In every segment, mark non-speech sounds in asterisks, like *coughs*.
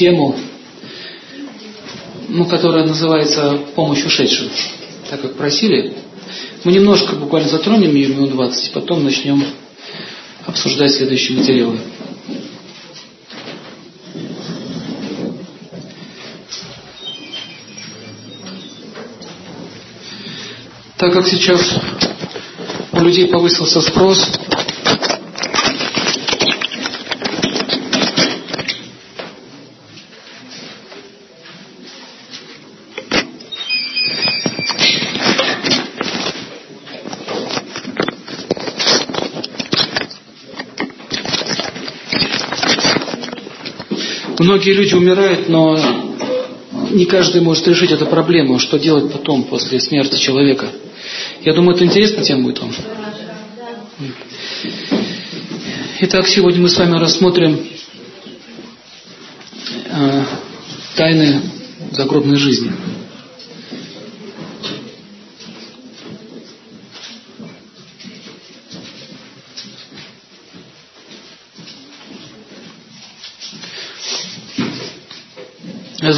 тему, ну, которая называется «Помощь ушедшим». Так как просили, мы немножко буквально затронем ее минут 20, потом начнем обсуждать следующие материалы. Так как сейчас у людей повысился спрос, Многие люди умирают, но не каждый может решить эту проблему, что делать потом, после смерти человека. Я думаю, это интересная тема будет вам. Итак, сегодня мы с вами рассмотрим э, тайны загробной жизни.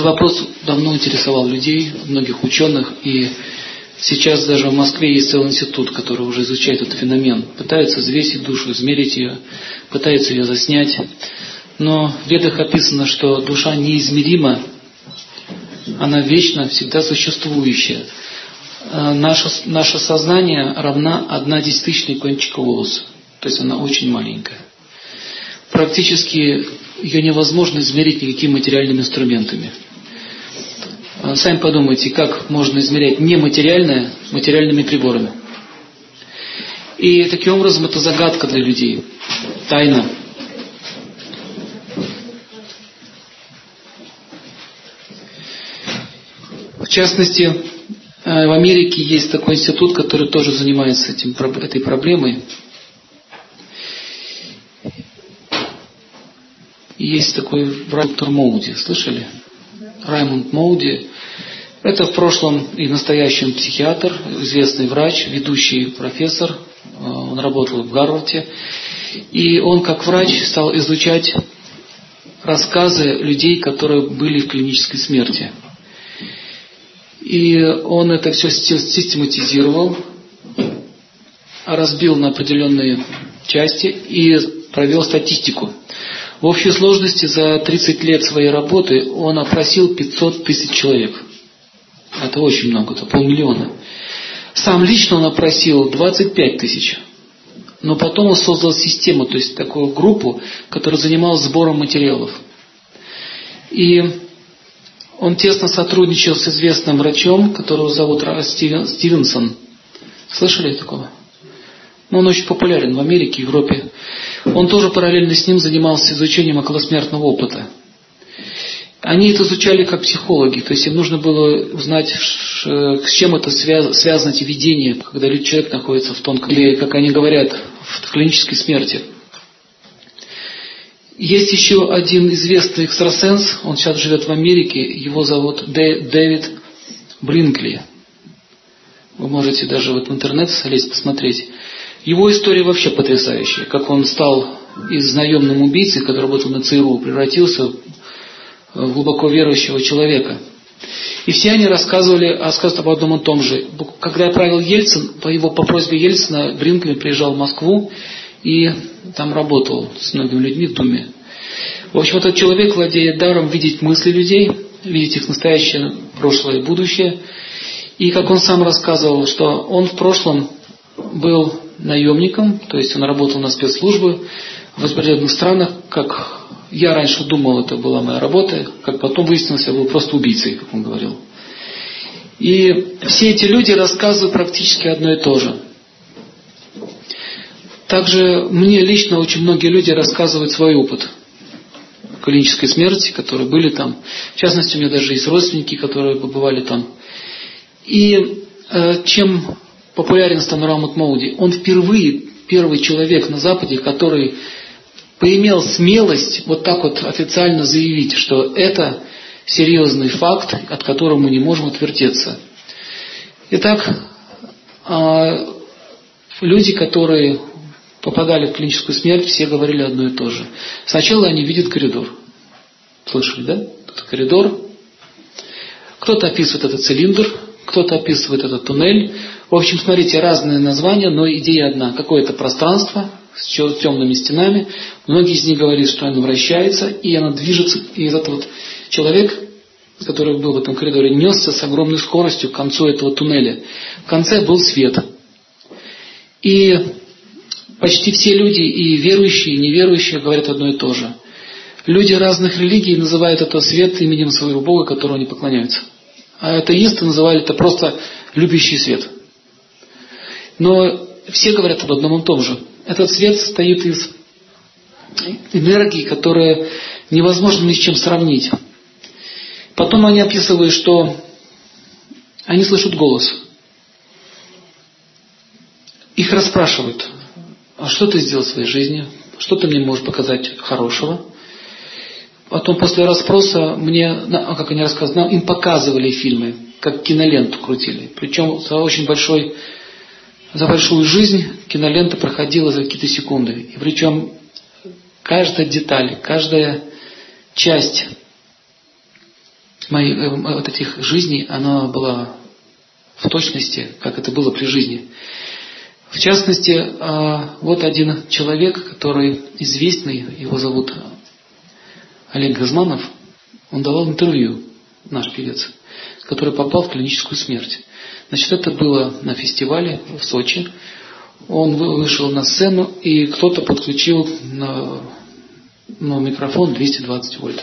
Этот вопрос давно интересовал людей, многих ученых, и сейчас даже в Москве есть целый институт, который уже изучает этот феномен. Пытаются взвесить душу, измерить ее, пытаются ее заснять. Но в ведах описано, что душа неизмерима, она вечно, всегда существующая. Э, наше, наше сознание равна одна десятичной кончика волоса. То есть она очень маленькая. Практически ее невозможно измерить никакими материальными инструментами. А, сами подумайте, как можно измерять нематериальное материальными приборами. И таким образом это загадка для людей, тайна. В частности, э, в Америке есть такой институт, который тоже занимается этим, этой проблемой. Есть такой доктор Моуди, слышали? Раймонд Моуди. Это в прошлом и настоящем психиатр, известный врач, ведущий профессор. Э, он работал в Гарварде. И он как врач стал изучать рассказы людей, которые были в клинической смерти. И он это все систематизировал, разбил на определенные части и провел статистику. В общей сложности за 30 лет своей работы он опросил 500 тысяч человек. Это очень много, это полмиллиона. Сам лично он опросил 25 тысяч. Но потом он создал систему, то есть такую группу, которая занималась сбором материалов. И он тесно сотрудничал с известным врачом, которого зовут Стивен, Стивенсон. Слышали такого? Ну, он очень популярен в Америке, Европе. Он тоже параллельно с ним занимался изучением околосмертного опыта. Они это изучали как психологи, то есть им нужно было узнать, с чем это связано, эти видения, когда человек находится в тонком, или, как они говорят, в клинической смерти. Есть еще один известный экстрасенс, он сейчас живет в Америке, его зовут Дэвид Блинкли. Вы можете даже вот в интернет залезть, посмотреть. Его история вообще потрясающая, как он стал из наемным убийцы, который работал на ЦРУ, превратился глубоко верующего человека. И все они рассказывали, рассказывают об одном и том же. Когда правил Ельцин, по его по просьбе Ельцина, Бринклин приезжал в Москву и там работал с многими людьми в Думе. В общем, этот человек владеет даром видеть мысли людей, видеть их настоящее, прошлое и будущее. И как он сам рассказывал, что он в прошлом был наемником, то есть он работал на спецслужбы в определенных странах, как я раньше думал, это была моя работа, как потом выяснилось, я был просто убийцей, как он говорил. И все эти люди рассказывают практически одно и то же. Также мне лично очень многие люди рассказывают свой опыт клинической смерти, которые были там. В частности, у меня даже есть родственники, которые побывали там. И э, чем популярен стал Рамут он впервые первый человек на Западе, который поимел смелость вот так вот официально заявить, что это серьезный факт, от которого мы не можем отвертеться. Итак, а, люди, которые попадали в клиническую смерть, все говорили одно и то же. Сначала они видят коридор. Слышали, да? Это коридор. Кто-то описывает этот цилиндр, кто-то описывает этот туннель. В общем, смотрите, разные названия, но идея одна. Какое-то пространство с темными стенами. Многие из них говорят, что оно вращается, и оно движется. И этот вот человек, который был в этом коридоре, несся с огромной скоростью к концу этого туннеля. В конце был свет. И почти все люди, и верующие, и неверующие, говорят одно и то же. Люди разных религий называют это свет именем своего Бога, которому они поклоняются. А атеисты называли это просто любящий свет. Но все говорят об одном и том же. Этот свет состоит из энергии, которая невозможно ни с чем сравнить. Потом они описывают, что они слышат голос. Их расспрашивают, а что ты сделал в своей жизни? Что ты мне можешь показать хорошего? Потом после расспроса мне, а как они рассказывали, им показывали фильмы, как киноленту крутили. Причем за очень большой, за большую жизнь кинолента проходила за какие-то секунды. И причем каждая деталь, каждая часть моих, э, вот этих жизней, она была в точности, как это было при жизни. В частности, а, вот один человек, который известный, его зовут Олег Газманов, он давал интервью, наш певец, который попал в клиническую смерть. Значит, это было на фестивале в Сочи. Он вышел на сцену, и кто-то подключил на, на микрофон 220 вольт.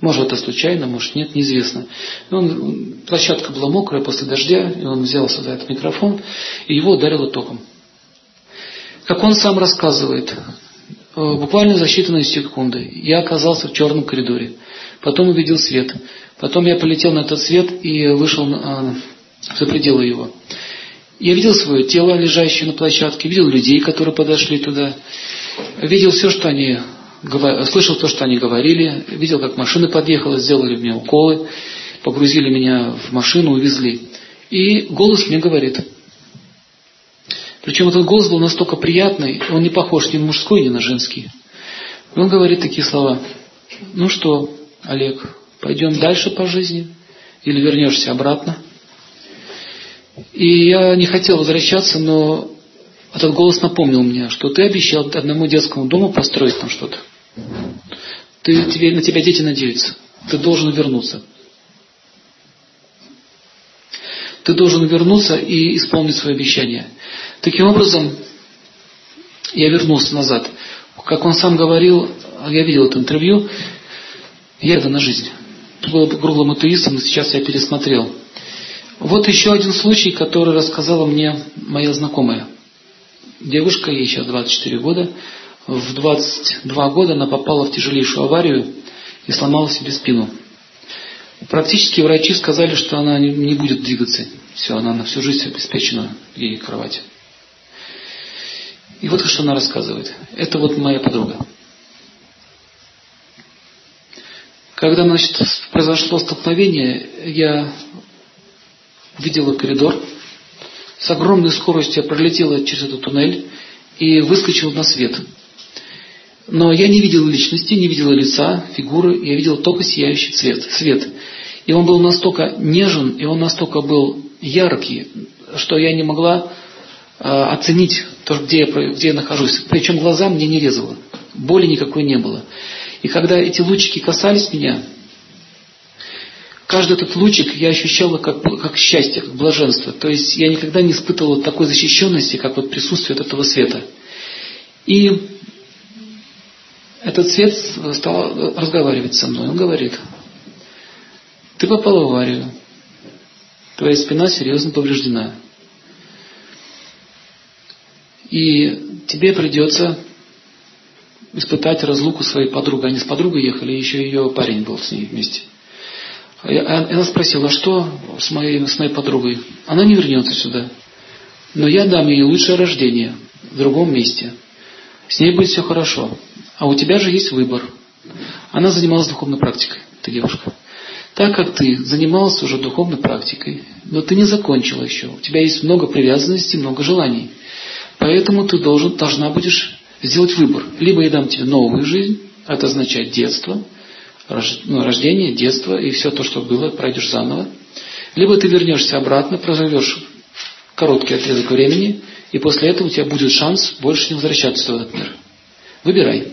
Может, это случайно, может, нет, неизвестно. Он, площадка была мокрая после дождя, и он взялся за этот микрофон, и его ударило током. Как он сам рассказывает, Э, буквально за считанные секунды я оказался в черном коридоре. Потом увидел свет. Потом я полетел на этот свет и вышел э, за пределы его. Я видел свое тело, лежащее на площадке, видел людей, которые подошли туда, видел все, что они слышал то, что они говорили, видел, как машина подъехала, сделали мне уколы, погрузили меня в машину, увезли. И голос мне говорит – причем этот голос был настолько приятный, он не похож ни на мужской, ни на женский. он говорит такие слова. Ну что, Олег, пойдем дальше по жизни? Или вернешься обратно? И я не хотел возвращаться, но этот голос напомнил мне, что ты обещал одному детскому дому построить там что-то. Ты, тебе, на тебя дети надеются. Ты должен вернуться. Ты должен вернуться и исполнить свое обещание. Таким образом, я вернулся назад. Как он сам говорил, я видел это интервью, я это на жизнь. Был круглым атеистом, но сейчас я пересмотрел. Вот еще один случай, который рассказала мне моя знакомая. Девушка, ей сейчас 24 года. В 22 года она попала в тяжелейшую аварию и сломала себе спину. Практически врачи сказали, что она не будет двигаться. Все, она на всю жизнь обеспечена ей кровать. И вот что она рассказывает. Это вот моя подруга. Когда, значит, произошло столкновение, я видела коридор. С огромной скоростью я пролетела через этот туннель и выскочила на свет. Но я не видела личности, не видела лица, фигуры, я видела только сияющий цвет, свет. И он был настолько нежен, и он настолько был яркий, что я не могла э, оценить то, где я, где я нахожусь. Причем глаза мне не резало. Боли никакой не было. И когда эти лучики касались меня, каждый этот лучик я ощущала как, как счастье, как блаженство. То есть я никогда не испытывала такой защищенности, как вот присутствие этого света. И этот свет стал разговаривать со мной. Он говорит, ты попал в аварию, твоя спина серьезно повреждена. И тебе придется испытать разлуку своей подругой. Они с подругой ехали, еще ее парень был с ней вместе. И она спросила, а что с моей, с моей подругой? Она не вернется сюда. Но я дам ей лучшее рождение в другом месте. С ней будет все хорошо. А у тебя же есть выбор. Она занималась духовной практикой, эта девушка. Так как ты занималась уже духовной практикой, но ты не закончила еще. У тебя есть много привязанностей, много желаний. Поэтому ты должен, должна будешь сделать выбор. Либо я дам тебе новую жизнь, это означает детство, рождение, детство и все то, что было, пройдешь заново. Либо ты вернешься обратно, проживешь короткий отрезок времени, и после этого у тебя будет шанс больше не возвращаться в этот мир. Выбирай.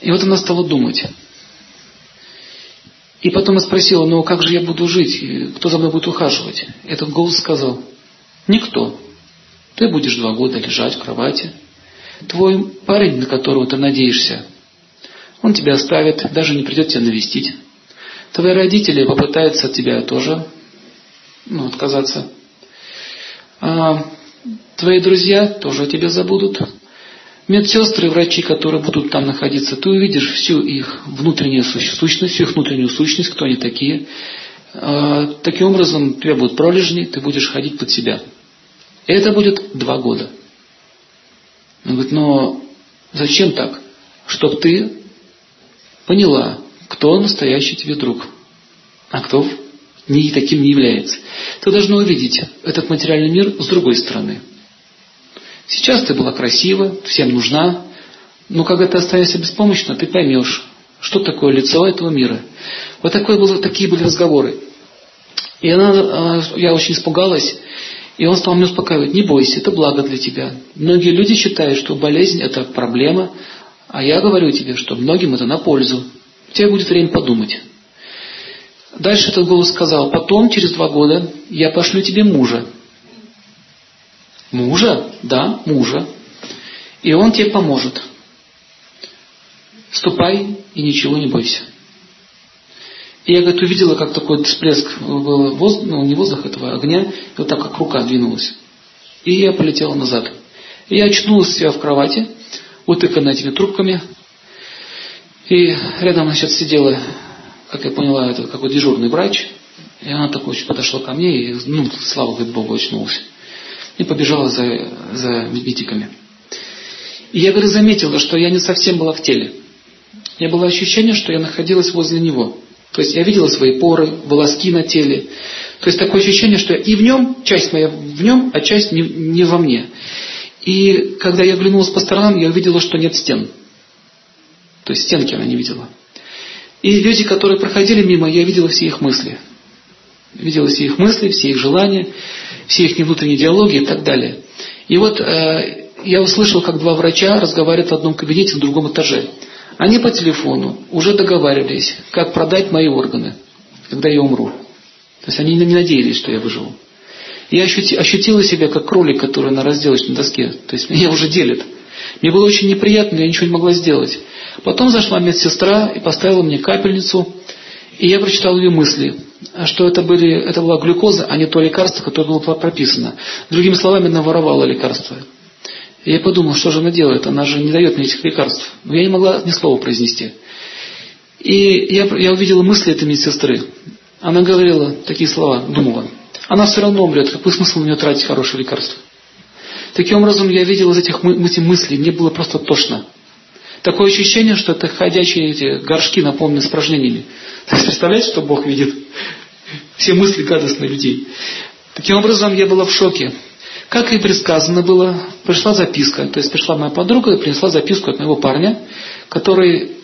И вот она стала думать. И потом я спросила, ну как же я буду жить? Кто за мной будет ухаживать? Этот голос сказал, никто. Ты будешь два года лежать в кровати. Твой парень, на которого ты надеешься, он тебя оставит, даже не придет тебя навестить. Твои родители попытаются от тебя тоже ну, отказаться. А твои друзья тоже о тебе забудут. Медсестры, врачи, которые будут там находиться, ты увидишь всю их внутреннюю сущность, всю их внутреннюю сущность, кто они такие. А, таким образом, у тебя будут пролежни, ты будешь ходить под себя. Это будет два года. Он говорит, но зачем так? Чтоб ты поняла, кто настоящий тебе друг, а кто не таким не является. Ты должна увидеть этот материальный мир с другой стороны. Сейчас ты была красива, всем нужна, но когда ты останешься беспомощна, ты поймешь, что такое лицо этого мира. Вот такое было, такие были разговоры. И она, а, я очень испугалась, и он стал меня успокаивать, не бойся, это благо для тебя. Многие люди считают, что болезнь это проблема, а я говорю тебе, что многим это на пользу. У тебя будет время подумать. Дальше этот голос сказал, потом, через два года, я пошлю тебе мужа. Мужа? Да, мужа. И он тебе поможет. Ступай и ничего не бойся. И я, говорит, увидела, как такой всплеск был, воздух, ну, не воздух этого, огня, и вот так, как рука двинулась. И я полетела назад. И я очнулась себя в кровати, утыканная этими трубками. И рядом, значит, сидела, как я поняла, это какой дежурный врач. И она такой подошла ко мне, и, ну, слава говорит, Богу, очнулась. И побежала за, за медиками. И я, говорю, заметила, что я не совсем была в теле. У меня было ощущение, что я находилась возле него. То есть я видела свои поры, волоски на теле. То есть такое ощущение, что и в нем, часть моя в нем, а часть не, не во мне. И когда я оглянулась по сторонам, я увидела, что нет стен. То есть стенки она не видела. И люди, которые проходили мимо, я видела все их мысли. Видела все их мысли, все их желания, все их внутренние диалоги и так далее. И вот э, я услышал, как два врача разговаривают в одном кабинете на другом этаже. Они по телефону уже договаривались, как продать мои органы, когда я умру. То есть они не надеялись, что я выживу. Я ощутила себя как кролик, который на разделочной доске. То есть меня уже делят. Мне было очень неприятно, я ничего не могла сделать. Потом зашла медсестра и поставила мне капельницу, и я прочитал ее мысли, что это, были, это была глюкоза, а не то лекарство, которое было прописано. Другими словами, она воровала лекарство. Я подумал, что же она делает? Она же не дает мне этих лекарств. Но я не могла ни слова произнести. И я, я увидела мысли этой медсестры. Она говорила такие слова, думала. Она все равно умрет, какой смысл на нее тратить хорошее лекарство? Таким образом, я видел из этих эти мыслей, мне было просто тошно. Такое ощущение, что это ходячие эти горшки, наполненные испражнениями. *laughs* Представляете, что Бог видит? Все мысли гадостных людей. Таким образом, я была в шоке. Как и предсказано было, пришла записка. То есть пришла моя подруга и принесла записку от моего парня, который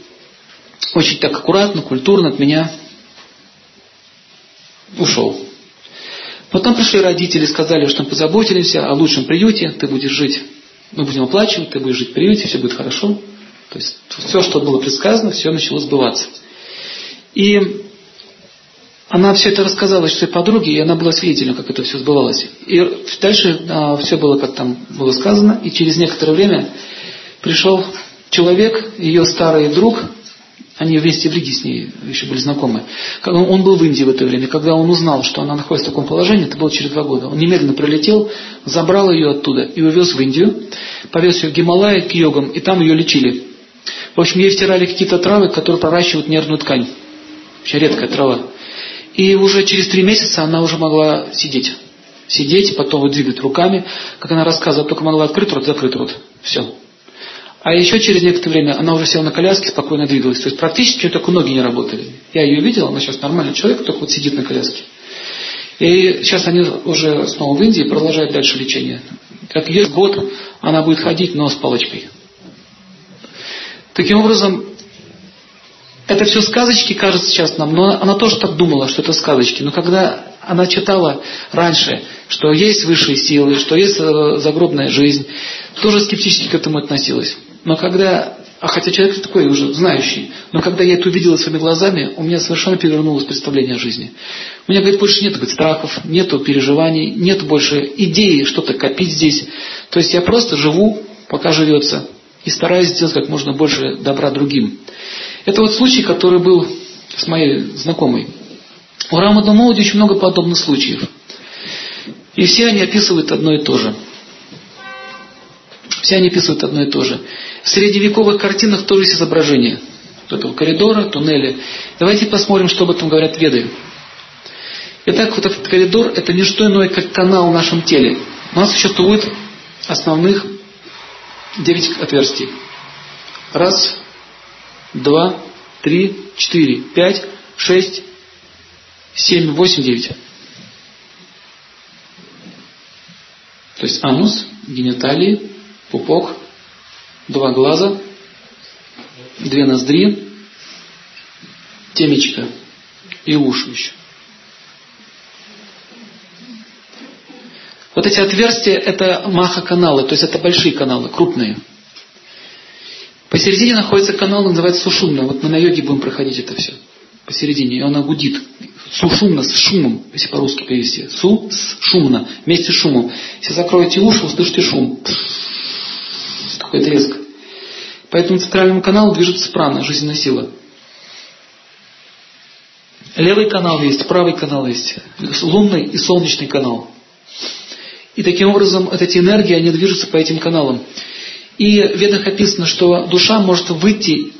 очень так аккуратно, культурно от меня ушел. Потом пришли родители, сказали, что мы позаботились о лучшем приюте, ты будешь жить, мы будем оплачивать, ты будешь жить в приюте, все будет хорошо. То есть все, что было предсказано, все начало сбываться. И она все это рассказала своей подруге, и она была свидетелем, как это все сбывалось. И дальше а, все было, как там было сказано, и через некоторое время пришел человек, ее старый друг, они вместе в Риге с ней еще были знакомы. Он был в Индии в это время. Когда он узнал, что она находится в таком положении, это было через два года, он немедленно прилетел, забрал ее оттуда и увез в Индию, повез ее в Гималай к йогам, и там ее лечили. В общем, ей втирали какие-то травы, которые проращивают нервную ткань. Очень редкая трава. И уже через три месяца она уже могла сидеть. Сидеть, потом вот двигать руками. Как она рассказывала, только могла открыть рот, закрыть рот. Все. А еще через некоторое время она уже села на коляске, спокойно двигалась. То есть практически только ноги не работали. Я ее видел, она сейчас нормальный человек, только вот сидит на коляске. И сейчас они уже снова в Индии продолжают дальше лечение. Как есть год, она будет ходить, но с палочкой. Таким образом, это все сказочки, кажется сейчас нам, но она тоже так думала, что это сказочки. Но когда она читала раньше, что есть высшие силы, что есть э, загробная жизнь, тоже скептически к этому относилась. Но когда, а хотя человек такой уже знающий, но когда я это увидела своими глазами, у меня совершенно перевернулось представление о жизни. У меня, говорит, больше нет говорит, страхов, нету переживаний, нет больше идеи что-то копить здесь. То есть я просто живу, пока живется, и стараюсь сделать как можно больше добра другим. Это вот случай, который был с моей знакомой. У Рамада Молоди очень много подобных случаев. И все они описывают одно и то же. Все они описывают одно и то же. В средневековых картинах тоже есть изображение этого коридора, туннеля. Давайте посмотрим, что об этом говорят веды. Итак, вот этот коридор – это не что иное, как канал в нашем теле. У нас существует основных девять отверстий. Раз, два, три, четыре, пять, шесть, семь, восемь, девять. То есть анус, гениталии, пупок, два глаза, две ноздри, темечко и уши еще. Вот эти отверстия это маха-каналы, то есть это большие каналы, крупные. Посередине находится канал, называется сушумна. Вот мы на йоге будем проходить это все. Посередине. И она гудит. Сушумно, с шумом, если по-русски перевести. Су, с, шумно, вместе с шумом. Если закроете уши, услышите шум. Такой треск. По этому центральному каналу движется прана, жизненная сила. Левый канал есть, правый канал есть. Лунный и солнечный канал. И таким образом вот эти энергии, они движутся по этим каналам. И в ведах описано, что душа может выйти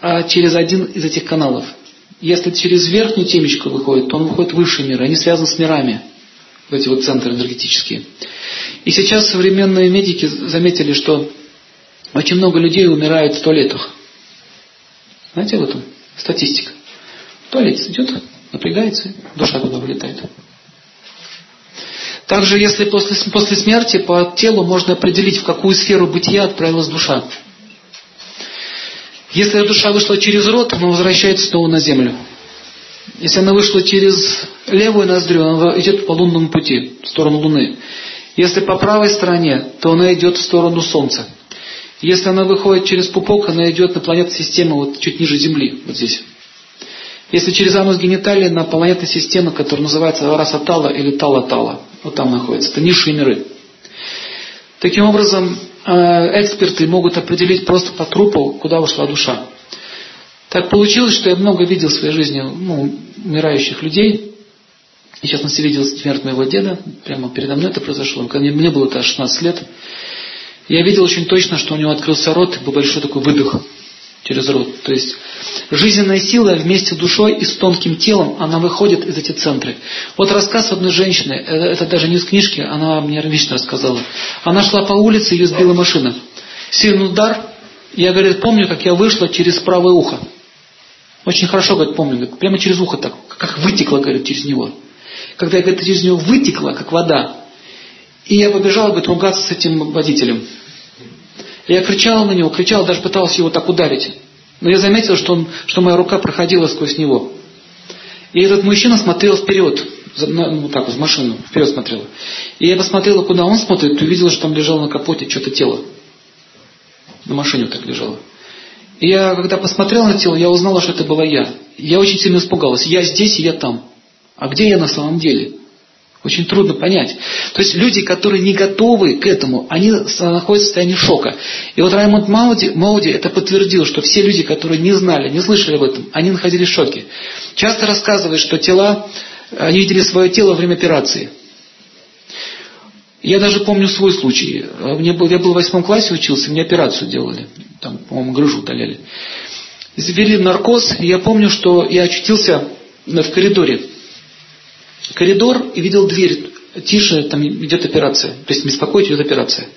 а, через один из этих каналов. Если через верхнюю темечку выходит, то он выходит в высший мир. Они связаны с мирами, эти вот центры энергетические. И сейчас современные медики заметили, что очень много людей умирает в туалетах. Знаете об этом? Статистика. В туалет идет, напрягается, душа туда вылетает. Также, если после, после смерти по телу можно определить, в какую сферу бытия отправилась душа. Если душа вышла через рот, она возвращается снова на землю. Если она вышла через левую ноздрю, она идет по лунному пути, в сторону Луны. Если по правой стороне, то она идет в сторону Солнца. Если она выходит через пупок, она идет на планету системы вот чуть ниже Земли, вот здесь. Если через анус гениталии на планетной системе, которая называется Расатала или Тала-Тала, вот там находится, это низшие миры. Таким образом, э, эксперты могут определить просто по трупу, куда ушла душа. Так получилось, что я много видел в своей жизни ну, умирающих людей. И, в частности, видел смерть моего деда. Прямо передо мной это произошло. Когда мне было это 16 лет. Я видел очень точно, что у него открылся рот, и был большой такой выдох через рот. То есть жизненная сила вместе с душой и с тонким телом, она выходит из этих центров. Вот рассказ одной женщины, э, это даже не из книжки, она мне лично рассказала. Она шла по улице, ее сбила машина. Сильный удар, я, говорит, помню, как я вышла через правое ухо. Очень хорошо, говорит, помню, прямо через ухо так, как вытекла, говорит, через него. Когда я, говорит, через него вытекла, как вода. И я побежала, говорит, ругаться с этим водителем. Я кричал на него, кричал, даже пытался его так ударить. Но я заметил, что, он, что моя рука проходила сквозь него. И этот мужчина смотрел вперед, ну так, в машину, вперед смотрел. И я посмотрела, куда он смотрит, и увидела, что там лежало на капоте что-то тело. На машине так лежало. И я, когда посмотрел на тело, я узнала, что это была я. Я очень сильно испугалась. Я здесь, и я там. А где я на самом деле? Очень трудно понять. То есть люди, которые не готовы к этому, они находятся в состоянии шока. И вот Раймонд Мауди, Мауди это подтвердил, что все люди, которые не знали, не слышали об этом, они находились в шоке. Часто рассказывают, что тела, они видели свое тело во время операции. Я даже помню свой случай. Мне был, я был в восьмом классе учился, мне операцию делали. Там, по-моему, грыжу удаляли. Ввели наркоз, и я помню, что я очутился в коридоре коридор и видел дверь. Тише, там идет операция. То есть беспокоить идет операция.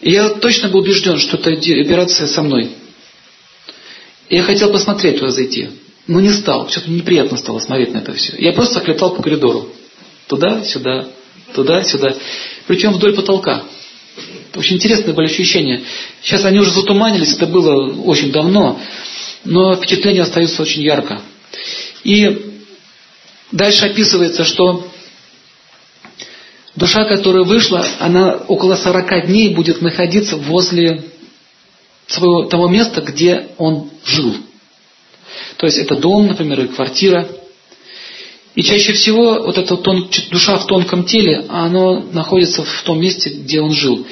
И я точно был убежден, что это операция со мной. И я хотел посмотреть туда зайти. Но не стал. Что-то неприятно стало смотреть на это все. Я просто летал по коридору. Туда, сюда, туда, сюда. Причем вдоль потолка. Очень интересные были ощущения. Сейчас они уже затуманились, это было очень давно, но впечатления остаются очень ярко. И дальше описывается, что душа, которая вышла, она около 40 дней будет находиться возле своего, того места, где он жил. То есть это дом, например, или квартира. И чаще всего вот эта тон, душа в тонком теле, она находится в том месте, где он жил.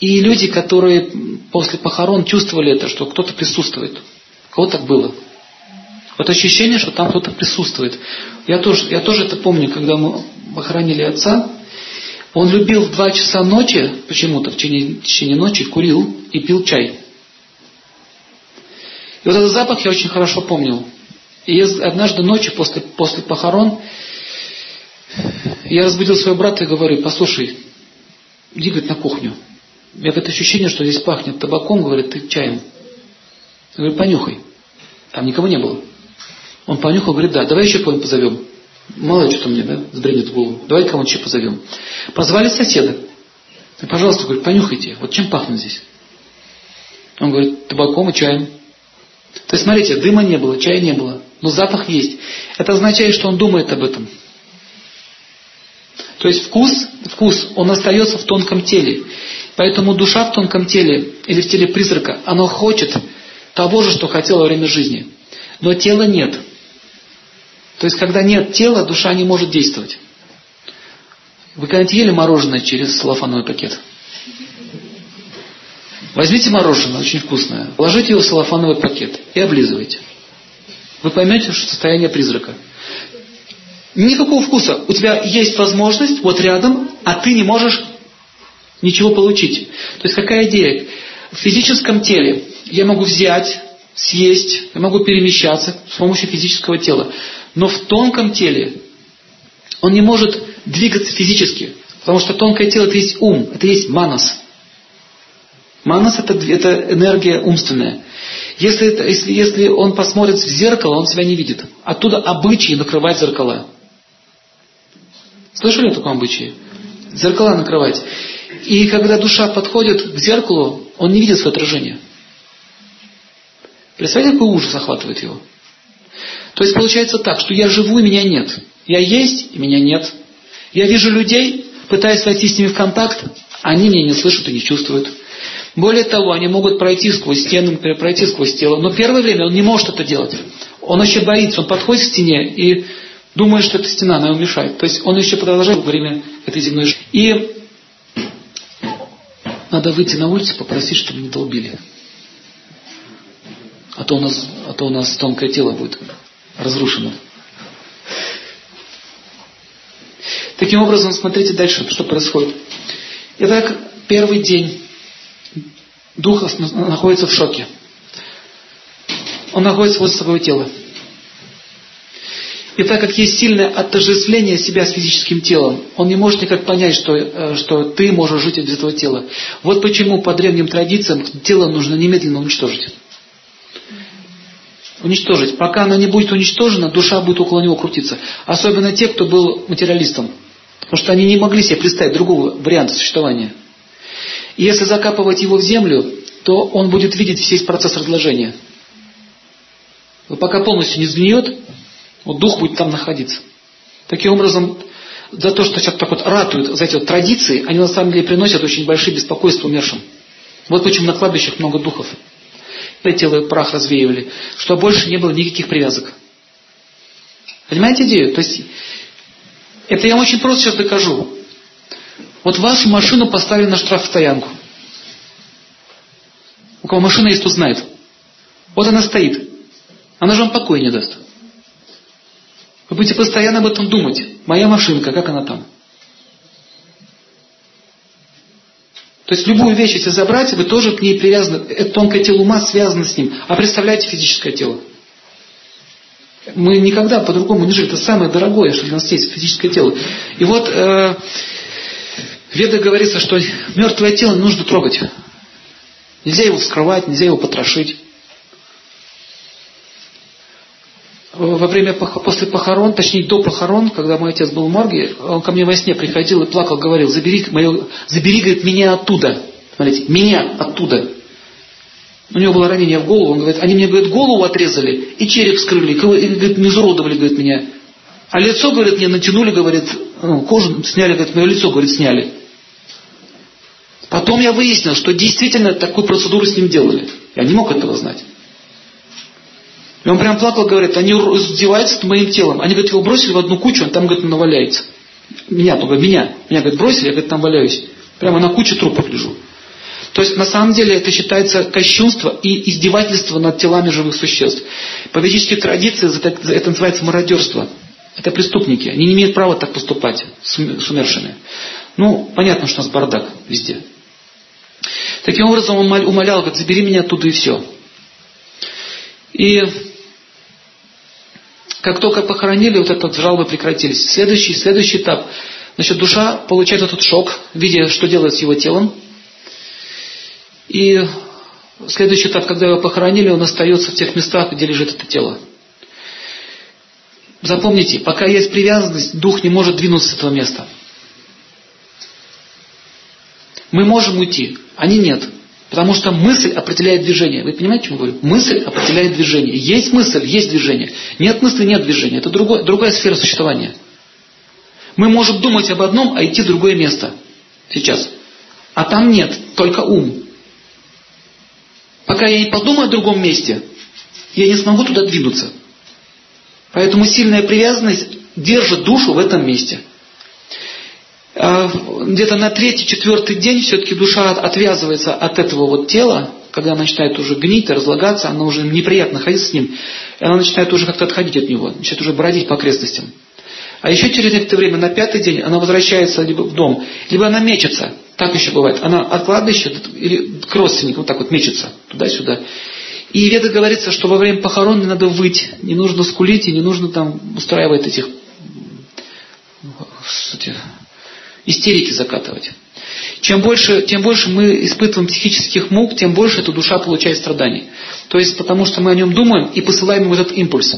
И люди, которые после похорон чувствовали это, что кто-то присутствует. У кого так было? Вот ощущение, что там кто-то присутствует. Я тоже, я тоже это помню, когда мы похоронили отца. Он любил в два часа ночи, почему-то в течение, в течение ночи курил и пил чай. И вот этот запах я очень хорошо помнил. И однажды ночью после, после похорон я разбудил своего брата и говорю, послушай, иди, говорит, на кухню. У меня это ощущение, что здесь пахнет табаком, говорит, ты чаем. Я говорю, понюхай. Там никого не было. Он понюхал, говорит, да, давай еще кого-нибудь позовем. Мало ли что-то мне, да, сбринет в голову. Давай кого-нибудь еще позовем. Позвали соседа. И, пожалуйста, говорит, понюхайте, вот чем пахнет здесь? Он говорит, табаком и чаем. То есть, смотрите, дыма не было, чая не было, но запах есть. Это означает, что он думает об этом. То есть вкус, вкус, он остается в тонком теле. Поэтому душа в тонком теле или в теле призрака, она хочет того же, что хотела во время жизни. Но тела нет. То есть, когда нет тела, душа не может действовать. Вы когда-нибудь ели мороженое через салофановый пакет? Возьмите мороженое, очень вкусное, положите его в салофановый пакет и облизывайте. Вы поймете, что состояние призрака. Никакого вкуса. У тебя есть возможность вот рядом, а ты не можешь ничего получить. То есть какая идея? В физическом теле я могу взять, съесть, я могу перемещаться с помощью физического тела. Но в тонком теле он не может двигаться физически. Потому что тонкое тело это есть ум, это есть манас. Манас это, это энергия умственная. Если, это, если, если он посмотрит в зеркало, он себя не видит. Оттуда обычаи накрывать зеркала. Слышали о таком обычае? Зеркала накрывать. И когда душа подходит к зеркалу, он не видит свое отражение. Представляете, какой ужас охватывает его? То есть получается так, что я живу и меня нет. Я есть и меня нет. Я вижу людей, пытаюсь войти с ними в контакт, они меня не слышат и не чувствуют. Более того, они могут пройти сквозь стену, пройти сквозь тело. Но первое время он не может это делать. Он еще боится, он подходит к стене и думает, что эта стена, она ему мешает. То есть он еще продолжает во время этой земной жизни. И надо выйти на улицу, попросить, чтобы не долбили. А то у нас, а то у нас тонкое тело будет разрушено. Таким образом, смотрите дальше, что происходит. Итак, первый день дух находится в шоке. Он находится возле своего тела. И так как есть сильное отождествление себя с физическим телом, он не может никак понять, что, э, что ты можешь жить без этого тела. Вот почему по древним традициям тело нужно немедленно уничтожить. Уничтожить. Пока оно не будет уничтожено, душа будет около него крутиться. Особенно те, кто был материалистом. Потому что они не могли себе представить другого варианта существования. И если закапывать его в землю, то он будет видеть весь процесс разложения. Но пока полностью не сгниет, вот дух будет там находиться. Таким образом, за то, что сейчас так вот ратуют за эти вот традиции, они на самом деле приносят очень большие беспокойства умершим. Вот почему на кладбищах много духов. Тело и прах развеивали, что больше не было никаких привязок. Понимаете идею? То есть, это я очень просто сейчас докажу. Вот вашу машину поставили на штрафстоянку. У кого машина есть, тот знает. Вот она стоит. Она же вам покоя не даст. Вы будете постоянно об этом думать. Моя машинка, как она там? То есть любую вещь, если забрать, вы тоже к ней привязаны. Это тонкое тело ума связано с ним. А представляете физическое тело? Мы никогда по-другому не жили. Это самое дорогое, что для нас есть физическое тело. И вот э, в Ведах говорится, что мертвое тело нужно трогать. Нельзя его вскрывать, нельзя его потрошить. Во время, после похорон, точнее до похорон, когда мой отец был в морге, он ко мне во сне приходил и плакал, говорил, забери, мое, забери говорит, меня оттуда. Смотрите, меня оттуда. У него было ранение в голову, он говорит, они мне, говорит, голову отрезали и череп вскрыли, и, говорит, изуродовали, говорит, меня. А лицо, говорит, мне натянули, говорит, ну, кожу сняли, говорит, мое лицо, говорит, сняли. Потом я выяснил, что действительно такую процедуру с ним делали. Я не мог этого знать. И он прям плакал, говорит, они издеваются над моим телом. Они, говорит, его бросили в одну кучу, он там, говорит, наваляется. Меня, только меня. Меня, говорит, бросили, я, говорит, там валяюсь. Прямо на куче трупов лежу. То есть, на самом деле, это считается кощунство и издевательство над телами живых существ. По ведической традиции это называется мародерство. Это преступники. Они не имеют права так поступать с умершими. Ну, понятно, что у нас бардак везде. Таким образом, он умолял, говорит, забери меня оттуда и все. И как только похоронили, вот этот жалобы прекратились. Следующий, следующий этап. Значит, душа получает этот шок, видя, что делает с его телом. И следующий этап, когда его похоронили, он остается в тех местах, где лежит это тело. Запомните, пока есть привязанность, дух не может двинуться с этого места. Мы можем уйти, они нет. Потому что мысль определяет движение. Вы понимаете, что я говорю? Мысль определяет движение. Есть мысль, есть движение. Нет мысли, нет движения. Это другой, другая сфера существования. Мы можем думать об одном, а идти в другое место. Сейчас. А там нет, только ум. Пока я не подумаю о другом месте, я не смогу туда двинуться. Поэтому сильная привязанность держит душу в этом месте. А, где-то на третий, четвертый день все-таки душа отвязывается от этого вот тела, когда она начинает уже гнить, разлагаться, она уже неприятно ходить с ним, и она начинает уже как-то отходить от него, начинает уже бродить по окрестностям. А еще через некоторое время, на пятый день, она возвращается либо в дом, либо она мечется. Так еще бывает. Она от кладбища или к родственнику вот так вот мечется туда-сюда. И в Ведах говорится, что во время похорон не надо выть, не нужно скулить и не нужно там устраивать этих истерики закатывать. Чем больше, тем больше мы испытываем психических мук, тем больше эта душа получает страданий. То есть потому что мы о нем думаем и посылаем ему этот импульс.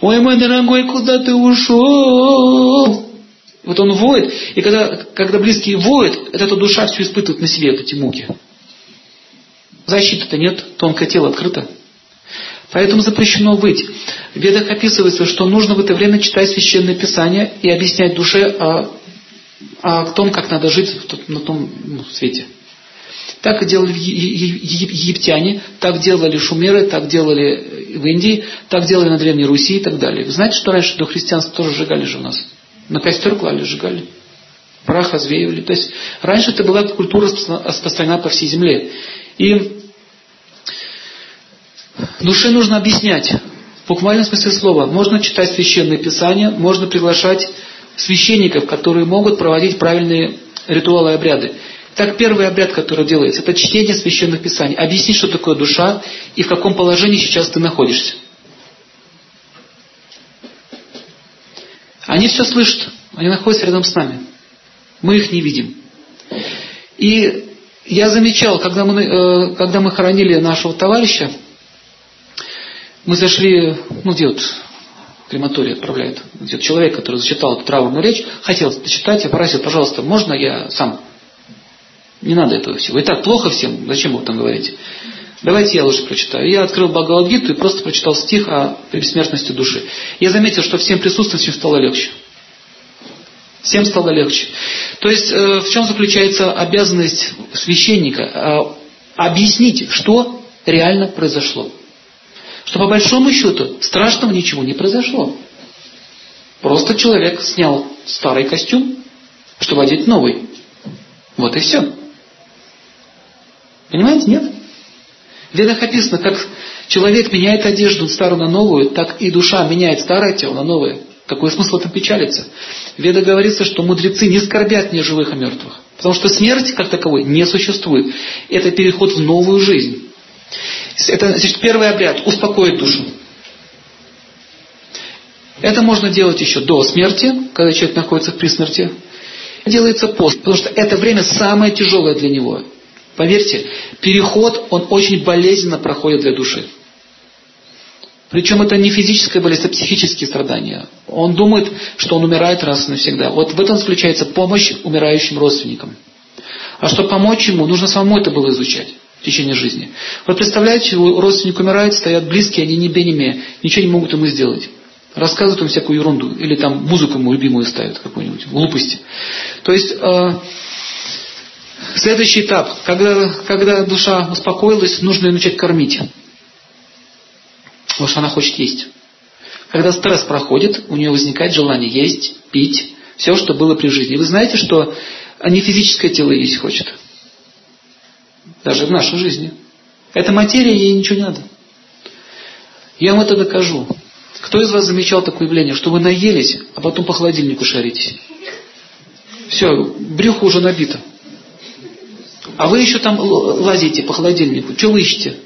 Ой, мой дорогой, куда ты ушел? Вот он воет, и когда, когда близкие воют, эта душа все испытывает на себе, вот эти муки. Защиты-то нет, тонкое тело открыто. Поэтому запрещено выть. В ведах описывается, что нужно в это время читать священное писание и объяснять душе о, о том, как надо жить на том ну, свете. Так делали египтяне, так делали шумеры, так делали в Индии, так делали на Древней Руси и так далее. Вы знаете, что раньше до христианства тоже сжигали же у нас? На костер клали, сжигали. Прах развеивали. То есть раньше это была культура распространена по всей земле. И Душе нужно объяснять. В буквальном смысле слова. Можно читать священные писания, можно приглашать священников, которые могут проводить правильные ритуалы и обряды. Так первый обряд, который делается, это чтение священных писаний. Объяснить, что такое душа и в каком положении сейчас ты находишься. Они все слышат, они находятся рядом с нами. Мы их не видим. И я замечал, когда мы, э, когда мы хоронили нашего товарища, мы зашли, ну где вот крематорий отправляют, где человек, который зачитал эту траурную речь, хотел зачитать, я попросил, пожалуйста, можно я сам? Не надо этого всего. И так плохо всем, зачем вы там говорите? Давайте я лучше прочитаю. Я открыл Бхагавадгиту и просто прочитал стих о бессмертности души. Я заметил, что всем присутствующим стало легче. Всем стало легче. То есть, э, в чем заключается обязанность священника? Э, объяснить, что реально произошло что по большому счету страшного ничего не произошло. Просто человек снял старый костюм, чтобы одеть новый. Вот и все. Понимаете, нет? В ведах описано, как человек меняет одежду старую на новую, так и душа меняет старое тело на новое. Какой смысл в этом печалиться? В ведах говорится, что мудрецы не скорбят ни живых, и мертвых. Потому что смерть, как таковой, не существует. Это переход в новую жизнь. Это значит, первый обряд – успокоить душу. Это можно делать еще до смерти, когда человек находится при смерти. Делается пост, потому что это время самое тяжелое для него. Поверьте, переход, он очень болезненно проходит для души. Причем это не физическая болезнь, это психические страдания. Он думает, что он умирает раз и навсегда. Вот в этом заключается помощь умирающим родственникам. А чтобы помочь ему, нужно самому это было изучать в течение жизни. Вот представляете, родственник умирает, стоят близкие, они не бе, ничего не могут ему сделать. Рассказывают ему всякую ерунду. Или там музыку ему любимую ставят какую-нибудь, глупости. То есть, э, следующий этап. Когда, когда душа успокоилась, нужно ее начать кормить. Потому что она хочет есть. Когда стресс проходит, у нее возникает желание есть, пить, все, что было при жизни. вы знаете, что не физическое тело есть хочет. Даже в нашей жизни. Эта материя, ей ничего не надо. Я вам это докажу. Кто из вас замечал такое явление, что вы наелись, а потом по холодильнику шаритесь? Все, брюхо уже набито. А вы еще там лазите по холодильнику. Что вы ищете?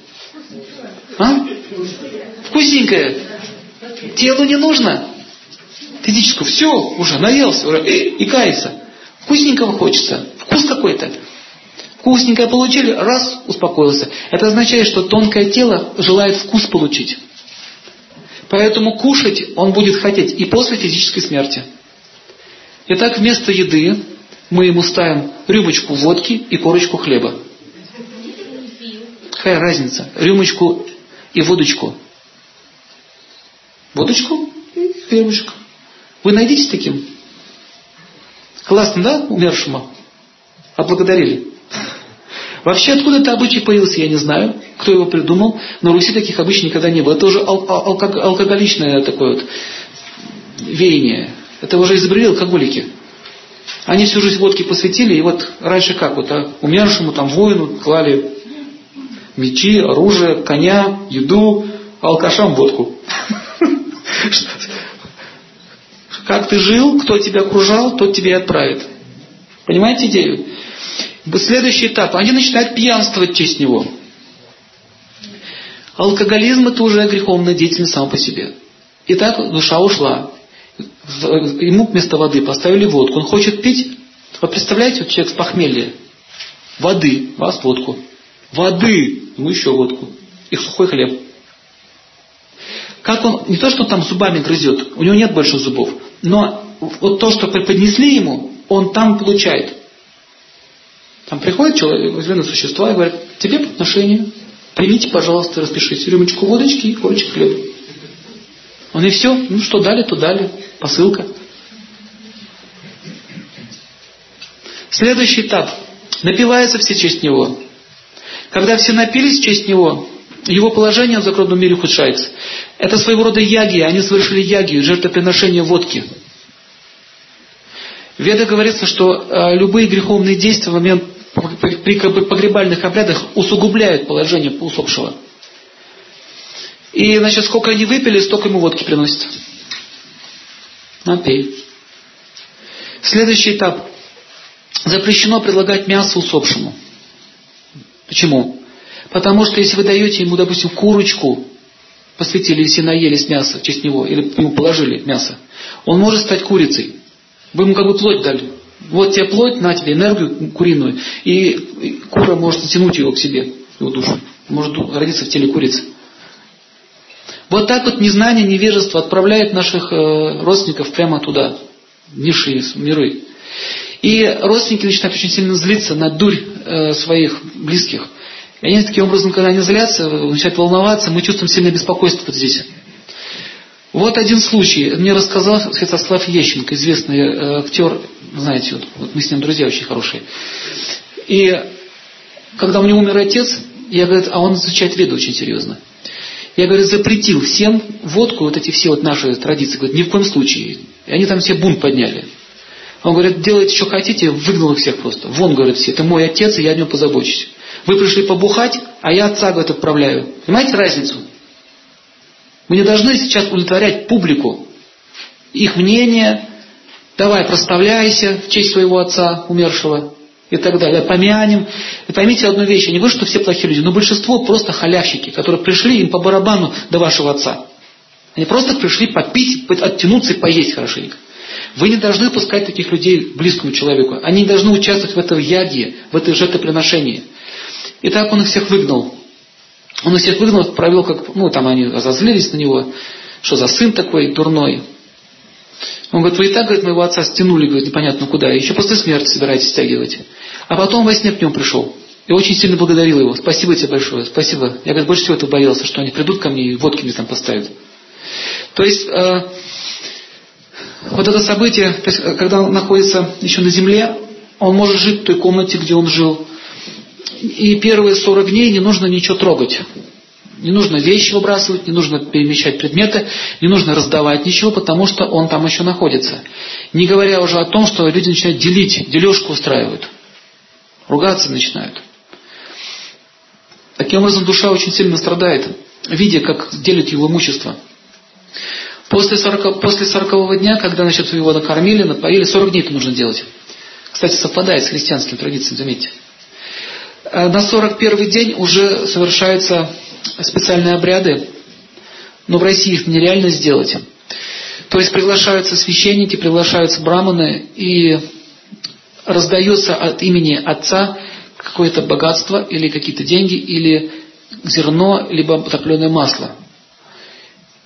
А? Вкусненькое. Телу не нужно. Физическую. Все, уже наелся, уже и, и кается. Вкусненького хочется. Вкус какой-то. Вкусненькое получили, раз, успокоился. Это означает, что тонкое тело желает вкус получить. Поэтому кушать он будет хотеть и после физической смерти. Итак, вместо еды мы ему ставим рюмочку водки и корочку хлеба. Какая разница? Рюмочку и водочку. Водочку и рюмочку. Вы найдитесь таким? Классно, да, умершему? Отблагодарили. Вообще, откуда это обычай появился, я не знаю, кто его придумал. На Руси таких обычаев никогда не было. Это уже ал- ал- алкоголичное такое вот веяние. Это уже изобрели алкоголики. Они всю жизнь водки посвятили, и вот раньше как вот, а, умершему там воину клали мечи, оружие, коня, еду, алкашам водку. *laughs* Как ты жил, кто тебя окружал, тот тебя и отправит. Понимаете идею? Следующий этап. Они начинают пьянствовать в честь него. Алкоголизм это уже греховная деятельность сам по себе. Итак, душа ушла. Ему вместо воды поставили водку. Он хочет пить. Вы представляете, вот человек с похмелья. Воды, вас водку. Воды, ему еще водку. И сухой хлеб. Как он, не то, что он там зубами грызет, у него нет больших зубов, но вот то, что преподнесли ему, он там получает. Там приходит человек, возможно, существа и говорит, тебе подношение, примите, пожалуйста, распишись, рюмочку водочки и корочек хлеба. Он и все, ну что дали, то дали, посылка. Следующий этап. Напиваются все честь него. Когда все напились в честь него, его положение в загробном мире ухудшается. Это своего рода яги, они совершили ягию, жертвоприношение водки. В Ведах говорится, что э, любые греховные действия в момент при погребальных обрядах усугубляют положение усопшего. И, значит, сколько они выпили, столько ему водки приносят. Напей. Следующий этап. Запрещено предлагать мясо усопшему. Почему? Потому что если вы даете ему, допустим, курочку, посвятили, если наелись мясо в честь него, или ему положили мясо, он может стать курицей. Вы ему как бы плоть дали. Вот тебе плоть, на тебе энергию куриную. И кура может затянуть его к себе, его душу. Может родиться в теле курицы. Вот так вот незнание, невежество отправляет наших э, родственников прямо туда, низшие миры. И родственники начинают очень сильно злиться на дурь э, своих близких. И они таким образом, когда они злятся, начинают волноваться, мы чувствуем сильное беспокойство вот здесь. Вот один случай. Мне рассказал Святослав Ещенко, известный э, актер, знаете, вот, вот мы с ним друзья очень хорошие. И когда у него умер отец, я говорю, а он изучает веду очень серьезно. Я, говорю, запретил всем водку, вот эти все вот наши традиции, говорит, ни в коем случае. И они там все бунт подняли. Он говорит, делайте, что хотите, выгнал их всех просто. Вон, говорит, все, это мой отец, и я о нем позабочусь. Вы пришли побухать, а я отца, говорит, отправляю. Понимаете разницу? Мы не должны сейчас удовлетворять публику, их мнение, давай проставляйся в честь своего отца умершего и так далее. Помянем. И поймите одну вещь, я не говорю, что все плохие люди, но большинство просто халявщики, которые пришли им по барабану до вашего отца. Они просто пришли попить, оттянуться и поесть хорошенько. Вы не должны пускать таких людей близкому человеку. Они не должны участвовать в этой яге, в этой жертвоприношении. И так он их всех выгнал. Он их всех выгнал, провел как, ну там они разозлились на него, что за сын такой дурной. Он говорит, вы и так, говорит, моего отца стянули, говорит, непонятно куда, еще после смерти собираетесь стягивать. А потом во сне к нему пришел. И очень сильно благодарил его. Спасибо тебе большое, спасибо. Я, говорит, больше всего этого боялся, что они придут ко мне и водки мне там поставят. То есть, э, вот это событие, то есть, когда он находится еще на земле, он может жить в той комнате, где он жил. И первые 40 дней не нужно ничего трогать. Не нужно вещи выбрасывать, не нужно перемещать предметы, не нужно раздавать ничего, потому что он там еще находится. Не говоря уже о том, что люди начинают делить, дележку устраивают. Ругаться начинают. Таким образом, душа очень сильно страдает, видя, как делят его имущество. После 40, после 40 дня, когда значит, его накормили, напоили, 40 дней это нужно делать. Кстати, совпадает с христианскими традициями, заметьте. Э, на 41 день уже совершаются специальные обряды, но в России их нереально сделать. То есть приглашаются священники, приглашаются браманы и раздается от имени отца какое-то богатство или какие-то деньги, или зерно, либо топленое масло.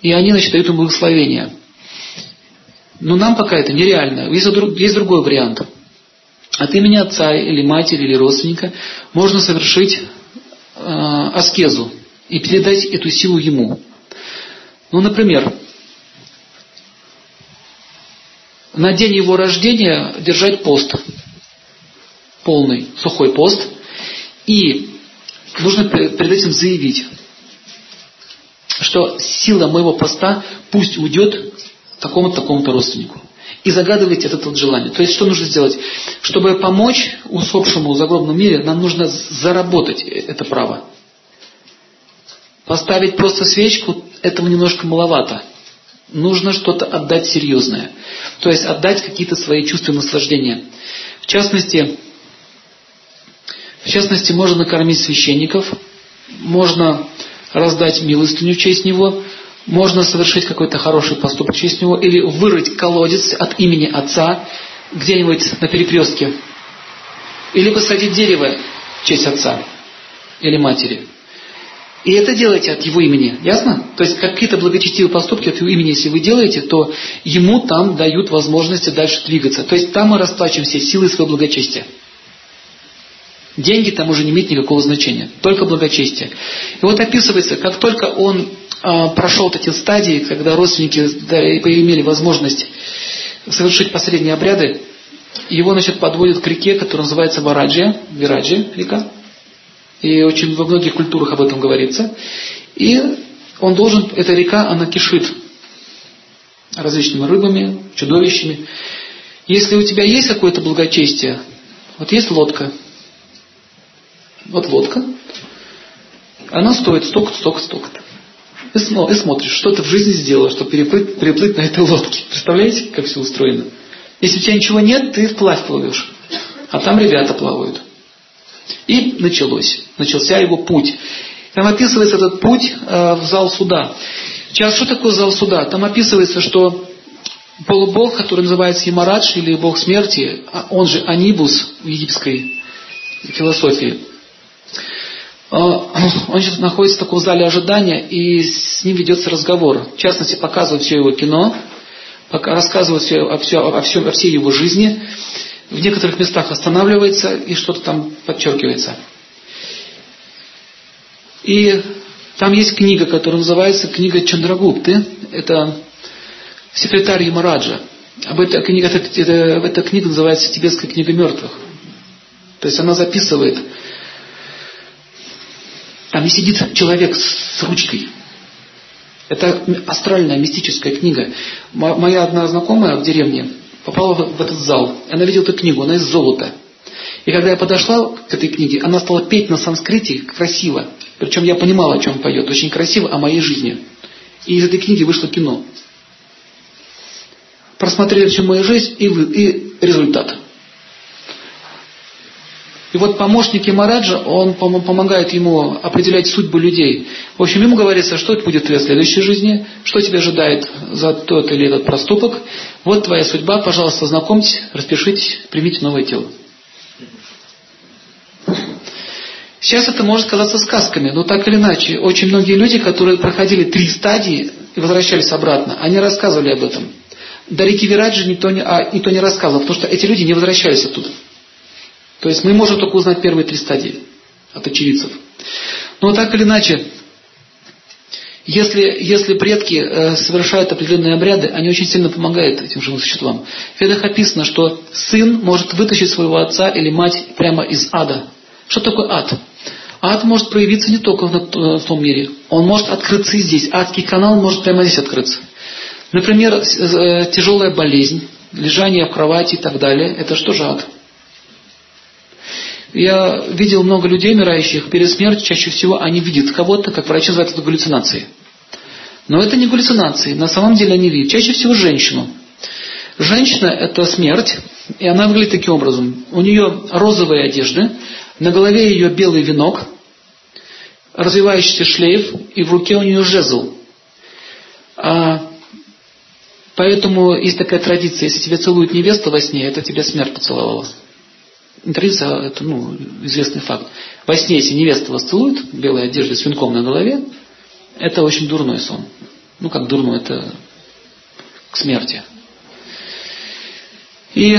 И они, значит, дают ему благословение. Но нам пока это нереально. Есть другой вариант. От имени отца или матери или родственника можно совершить э, аскезу и передать эту силу ему. Ну, например, на день его рождения держать пост полный сухой пост, и нужно перед этим заявить, что сила моего поста пусть уйдет такому-то, такому-то родственнику. И загадывать это вот желание. То есть, что нужно сделать? Чтобы помочь усопшему в загробном мире, нам нужно заработать это право. Поставить просто свечку, этого немножко маловато. Нужно что-то отдать серьезное. То есть отдать какие-то свои чувства наслаждения. В частности, в частности, можно накормить священников, можно раздать милостыню в честь него, можно совершить какой-то хороший поступок честь него, или вырыть колодец от имени отца где-нибудь на перекрестке, или посадить дерево в честь отца или матери. И это делаете от его имени, ясно? То есть какие-то благочестивые поступки от его имени, если вы делаете, то ему там дают возможности дальше двигаться. То есть там мы расплачиваем все силы своего благочестия. Деньги там уже не имеют никакого значения, только благочестие. И вот описывается, как только он прошел вот эти стадии, когда родственники имели возможность совершить последние обряды, его значит, подводят к реке, которая называется Вараджия, Вираджи река. И очень во многих культурах об этом говорится. И он должен, эта река, она кишит различными рыбами, чудовищами. Если у тебя есть какое-то благочестие, вот есть лодка, вот лодка, она стоит столько-то, столько-то, столько-то. И, и смотришь, что ты в жизни сделал, чтобы переплыть, переплыть на этой лодке. Представляете, как все устроено? Если у тебя ничего нет, ты вплавь плывешь. А там ребята плавают. И началось. Начался его путь. Там описывается этот путь э, в зал суда. Сейчас, что такое зал суда? Там описывается, что полубог, который называется Ямарадж или бог смерти, а он же Анибус в египетской философии, он сейчас находится в таком зале ожидания, и с ним ведется разговор. В частности, показывают все его кино, рассказывают все, о, все, о, всем, о всей его жизни в некоторых местах останавливается и что-то там подчеркивается. И там есть книга, которая называется книга Чандрагупты. Это секретарь Ямараджа. Об этой книге, это, это, эта книга называется Тибетская книга мертвых. То есть она записывает. Там не сидит человек с ручкой. Это астральная, мистическая книга. Моя одна знакомая в деревне, попала в, этот зал. Она видела эту книгу, она из золота. И когда я подошла к этой книге, она стала петь на санскрите красиво. Причем я понимала, о чем поет. Очень красиво о моей жизни. И из этой книги вышло кино. Просмотрели всю мою жизнь и, и результат. И вот помощник Ямараджа, он помогает ему определять судьбу людей. В общем, ему говорится, что это будет в твоей следующей жизни, что тебя ожидает за тот или этот проступок. Вот твоя судьба, пожалуйста, знакомьтесь, распишитесь, примите новое тело. Сейчас это может казаться сказками, но так или иначе, очень многие люди, которые проходили три стадии и возвращались обратно, они рассказывали об этом. До реки Вираджи никто не, а, никто не рассказывал, потому что эти люди не возвращались оттуда. То есть мы можем только узнать первые три стадии от очевидцев. Но так или иначе, если, если предки э, совершают определенные обряды, они очень сильно помогают этим живым существам. В ведах описано, что сын может вытащить своего отца или мать прямо из ада. Что такое ад? Ад может проявиться не только в, в том мире. Он может открыться и здесь. Адский канал может прямо здесь открыться. Например, э, тяжелая болезнь, лежание в кровати и так далее. Это что же ад? Я видел много людей, умирающих перед смертью, чаще всего они видят кого-то, как врачи называют это галлюцинацией. Но это не галлюцинации, на самом деле они видят. Чаще всего женщину. Женщина – это смерть, и она выглядит таким образом. У нее розовые одежды, на голове ее белый венок, развивающийся шлейф, и в руке у нее жезл. А, поэтому есть такая традиция, если тебя целует невеста во сне, это тебя смерть поцеловала. Традиция, это ну, известный факт. Во сне, если невеста вас целует, белой одеждой с венком на голове, это очень дурной сон. Ну, как дурной, это к смерти. И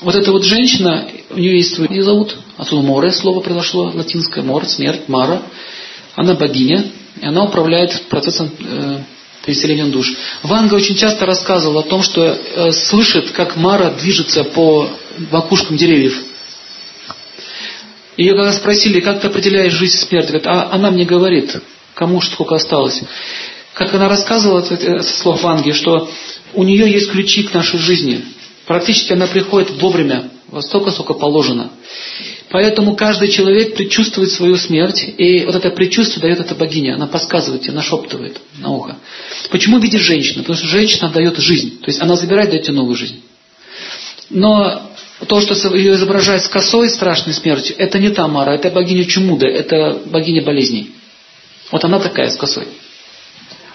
вот эта вот женщина, у нее есть свой ее зовут, отсюда море слово произошло, латинское, мор, смерть, мара. Она богиня, и она управляет процессом э, переселения душ. Ванга очень часто рассказывал о том, что э, слышит, как Мара движется по макушкам деревьев. Ее когда спросили, как ты определяешь жизнь и смерть, говорит, а она мне говорит, кому сколько осталось. Как она рассказывала, со слов Ванги, что у нее есть ключи к нашей жизни. Практически она приходит вовремя, во столько, сколько положено. Поэтому каждый человек предчувствует свою смерть, и вот это предчувствие дает эта богиня, она подсказывает тебе, нашептывает на ухо. Почему видит женщина? Потому что женщина дает жизнь, то есть она забирает, дает тебе новую жизнь. Но то, что ее изображает с косой страшной смертью, это не Тамара, это богиня Чумуда, это богиня болезней. Вот она такая с косой.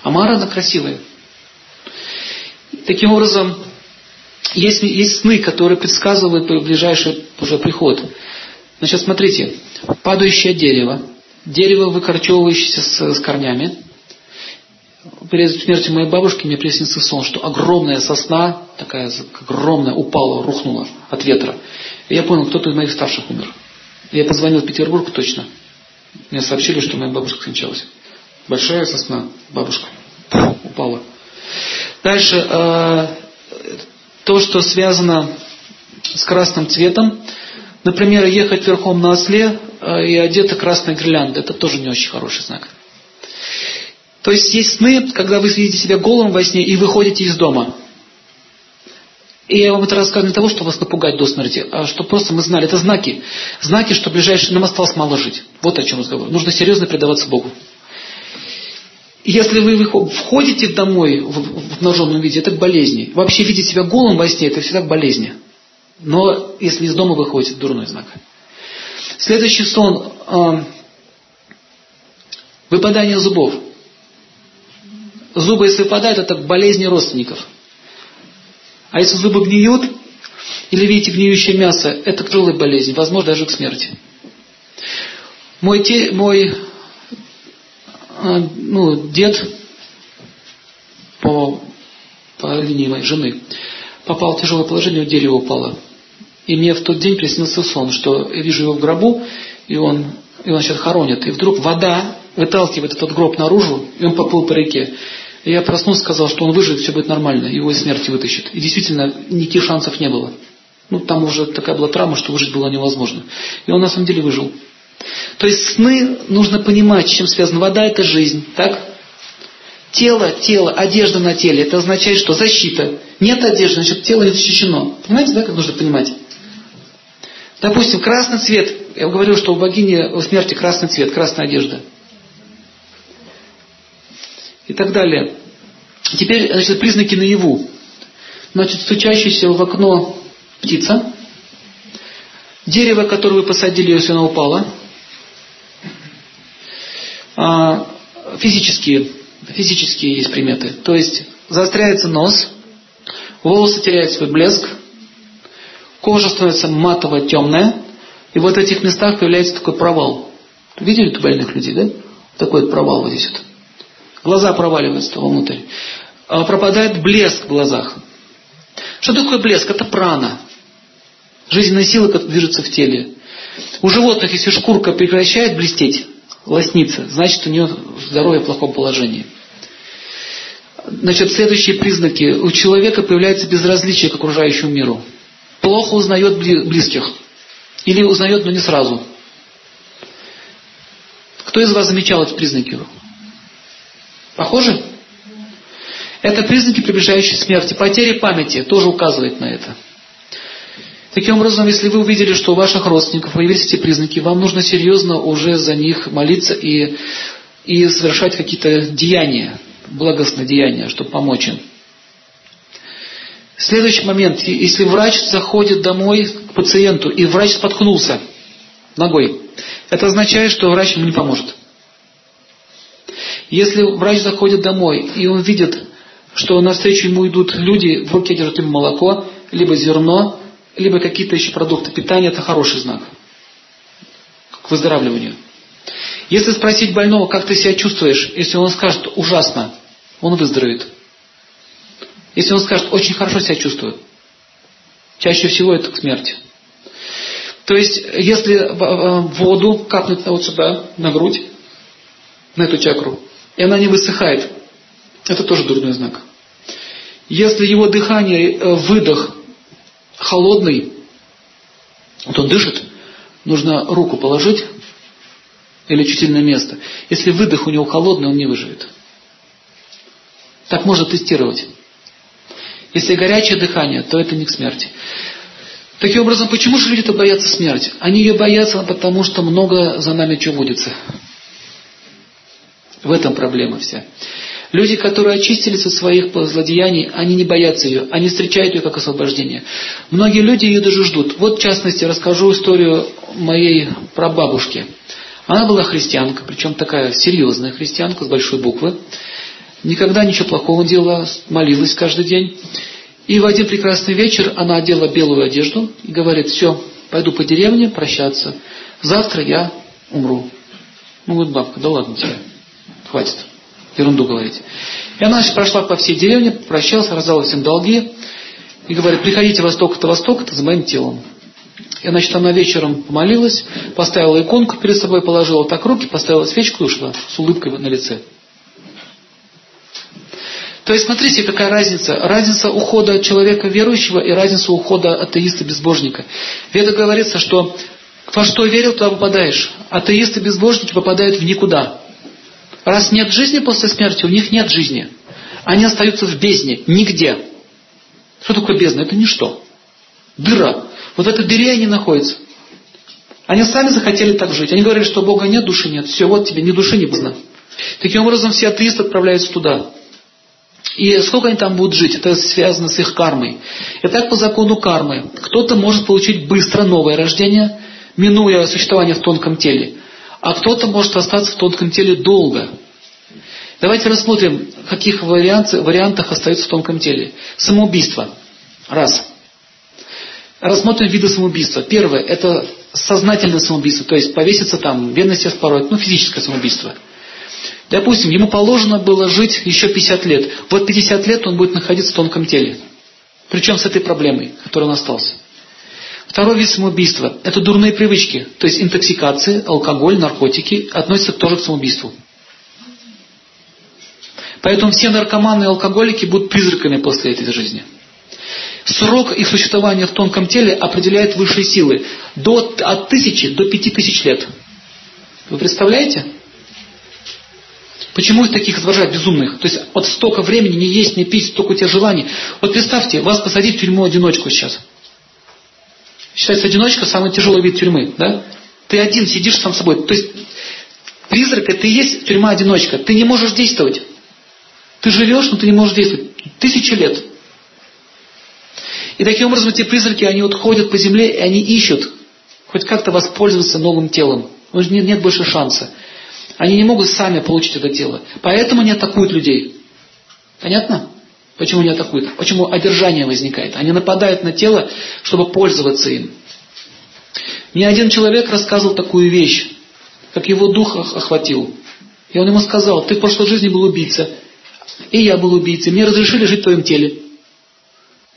А Мара, она красивая. Таким образом, есть, есть сны, которые предсказывают ближайший уже приход. Значит, смотрите, падающее дерево, дерево, выкорчевывающееся с, с корнями. Перед смертью моей бабушки мне приснился сон, что огромная сосна, такая огромная, упала, рухнула от ветра. И я понял, кто-то из моих старших умер. Я позвонил в Петербург точно. Мне сообщили, что моя бабушка скончалась. Большая сосна, бабушка, упала. Дальше, э, то, что связано с красным цветом, например, ехать верхом на осле э, и одета красной гирлянда, это тоже не очень хороший знак. То есть есть сны, когда вы видите себя голым во сне и выходите из дома. И я вам это рассказываю не того, чтобы вас напугать до смерти, а чтобы просто мы знали. Это знаки. Знаки, что ближайшие нам осталось мало жить. Вот о чем разговор. Нужно серьезно предаваться Богу. Если вы входите домой в обнаженном виде, это болезни. Вообще видеть себя голым во сне, это всегда болезни. Но если из дома выходите, это дурной знак. Следующий сон. Э, выпадание зубов. Зубы, если выпадают, это болезни родственников. А если зубы гниют, или видите гниющее мясо, это тяжелая болезнь, возможно, даже к смерти. Мой, те, мой а, ну, дед по, по линии моей жены попал в тяжелое положение, у дерева упало. И мне в тот день приснился сон, что я вижу его в гробу, и он, и он сейчас хоронит. И вдруг вода выталкивает этот гроб наружу, и он поплыл по реке. И я проснулся, сказал, что он выживет, все будет нормально, его из смерти вытащит. И действительно, никаких шансов не было. Ну, там уже такая была травма, что выжить было невозможно. И он на самом деле выжил. То есть сны нужно понимать, с чем связана вода, это жизнь, так? Тело, тело, одежда на теле, это означает, что защита. Нет одежды, значит тело не защищено. Понимаете, да, как нужно понимать? Допустим, красный цвет. Я говорил, что у богини у смерти красный цвет, красная одежда и так далее. Теперь, значит, признаки наяву. Значит, стучащаяся в окно птица, дерево, которое вы посадили, если оно упало, а, физические, физические есть приметы. То есть заостряется нос, волосы теряют свой блеск, кожа становится матово-темная, и вот в этих местах появляется такой провал. Видели тут больных людей, да? Такой провал вот здесь вот. Глаза проваливаются вовнутрь. А пропадает блеск в глазах. Что такое блеск? Это прана. Жизненная сила, которая движется в теле. У животных, если шкурка прекращает блестеть, лосниться, значит у нее здоровье в плохом положении. Значит, следующие признаки. У человека появляется безразличие к окружающему миру. Плохо узнает близких. Или узнает, но не сразу. Кто из вас замечал эти признаки? Похоже? Это признаки приближающей смерти. Потеря памяти тоже указывает на это. Таким образом, если вы увидели, что у ваших родственников появились эти признаки, вам нужно серьезно уже за них молиться и, и совершать какие-то деяния, благостные деяния, чтобы помочь им. Следующий момент. Если врач заходит домой к пациенту, и врач споткнулся ногой, это означает, что врач ему не поможет. Если врач заходит домой, и он видит, что навстречу ему идут люди, в руке держат ему молоко, либо зерно, либо какие-то еще продукты питания, это хороший знак к выздоравливанию. Если спросить больного, как ты себя чувствуешь, если он скажет ужасно, он выздоровеет. Если он скажет очень хорошо себя чувствую, чаще всего это к смерти. То есть, если воду капнуть вот сюда, на грудь, на эту чакру, и она не высыхает, это тоже дурной знак. Если его дыхание, э, выдох холодный, вот он дышит, нужно руку положить или чувствительное место. Если выдох у него холодный, он не выживет. Так можно тестировать. Если горячее дыхание, то это не к смерти. Таким образом, почему же люди-то боятся смерти? Они ее боятся, потому что много за нами чего водится. В этом проблема вся. Люди, которые очистились от своих злодеяний, они не боятся ее, они встречают ее как освобождение. Многие люди ее даже ждут. Вот в частности расскажу историю моей прабабушки. Она была христианка, причем такая серьезная христианка с большой буквы. Никогда ничего плохого не делала, молилась каждый день. И в один прекрасный вечер она одела белую одежду и говорит, все, пойду по деревне прощаться. Завтра я умру. Ну, вот бабка, да ладно тебе, хватит ерунду говорить. И она значит, прошла по всей деревне, прощалась, раздала всем долги и говорит, приходите во столько-то, во столько-то за моим телом. И, значит, она вечером помолилась, поставила иконку перед собой, положила так руки, поставила свечку и ушла с улыбкой на лице. То есть, смотрите, какая разница. Разница ухода человека верующего и разница ухода атеиста-безбожника. Веда говорится, что во что верил, туда попадаешь. Атеисты-безбожники попадают в никуда. Раз нет жизни после смерти, у них нет жизни. Они остаются в бездне, нигде. Что такое бездна? Это ничто. Дыра. Вот в этой дыре они находятся. Они сами захотели так жить. Они говорили, что Бога нет, души нет. Все, вот тебе ни души, ни бездна. Таким образом, все атеисты отправляются туда. И сколько они там будут жить, это связано с их кармой. И так по закону кармы, кто-то может получить быстро новое рождение, минуя существование в тонком теле а кто-то может остаться в тонком теле долго. Давайте рассмотрим, в каких вариантах, остаются в тонком теле. Самоубийство. Раз. Рассмотрим виды самоубийства. Первое – это сознательное самоубийство, то есть повеситься там, венный себя вспороть, ну физическое самоубийство. Допустим, ему положено было жить еще 50 лет. Вот 50 лет он будет находиться в тонком теле. Причем с этой проблемой, которой он остался. Второй вид самоубийства – это дурные привычки, то есть интоксикация, алкоголь, наркотики относятся тоже к самоубийству. Поэтому все наркоманы и алкоголики будут призраками после этой жизни. Срок их существования в тонком теле определяет высшие силы до, от тысячи до пяти тысяч лет. Вы представляете? Почему их таких изображают безумных? То есть вот столько времени не есть, не пить, столько у тебя желаний. Вот представьте, вас посадить в тюрьму одиночку сейчас – Считается одиночка самый тяжелый вид тюрьмы, да? Ты один сидишь сам собой. То есть призрак это и есть тюрьма-одиночка. Ты не можешь действовать. Ты живешь, но ты не можешь действовать. Тысячи лет. И таким образом эти призраки, они вот ходят по земле, и они ищут хоть как-то воспользоваться новым телом. Нет, нет больше шанса. Они не могут сами получить это тело. Поэтому они атакуют людей. Понятно? Почему не атакуют? Почему одержание возникает? Они нападают на тело, чтобы пользоваться им. Мне один человек рассказывал такую вещь, как его дух охватил. И он ему сказал, ты в прошлой жизни был убийца, и я был убийцей, мне разрешили жить в твоем теле.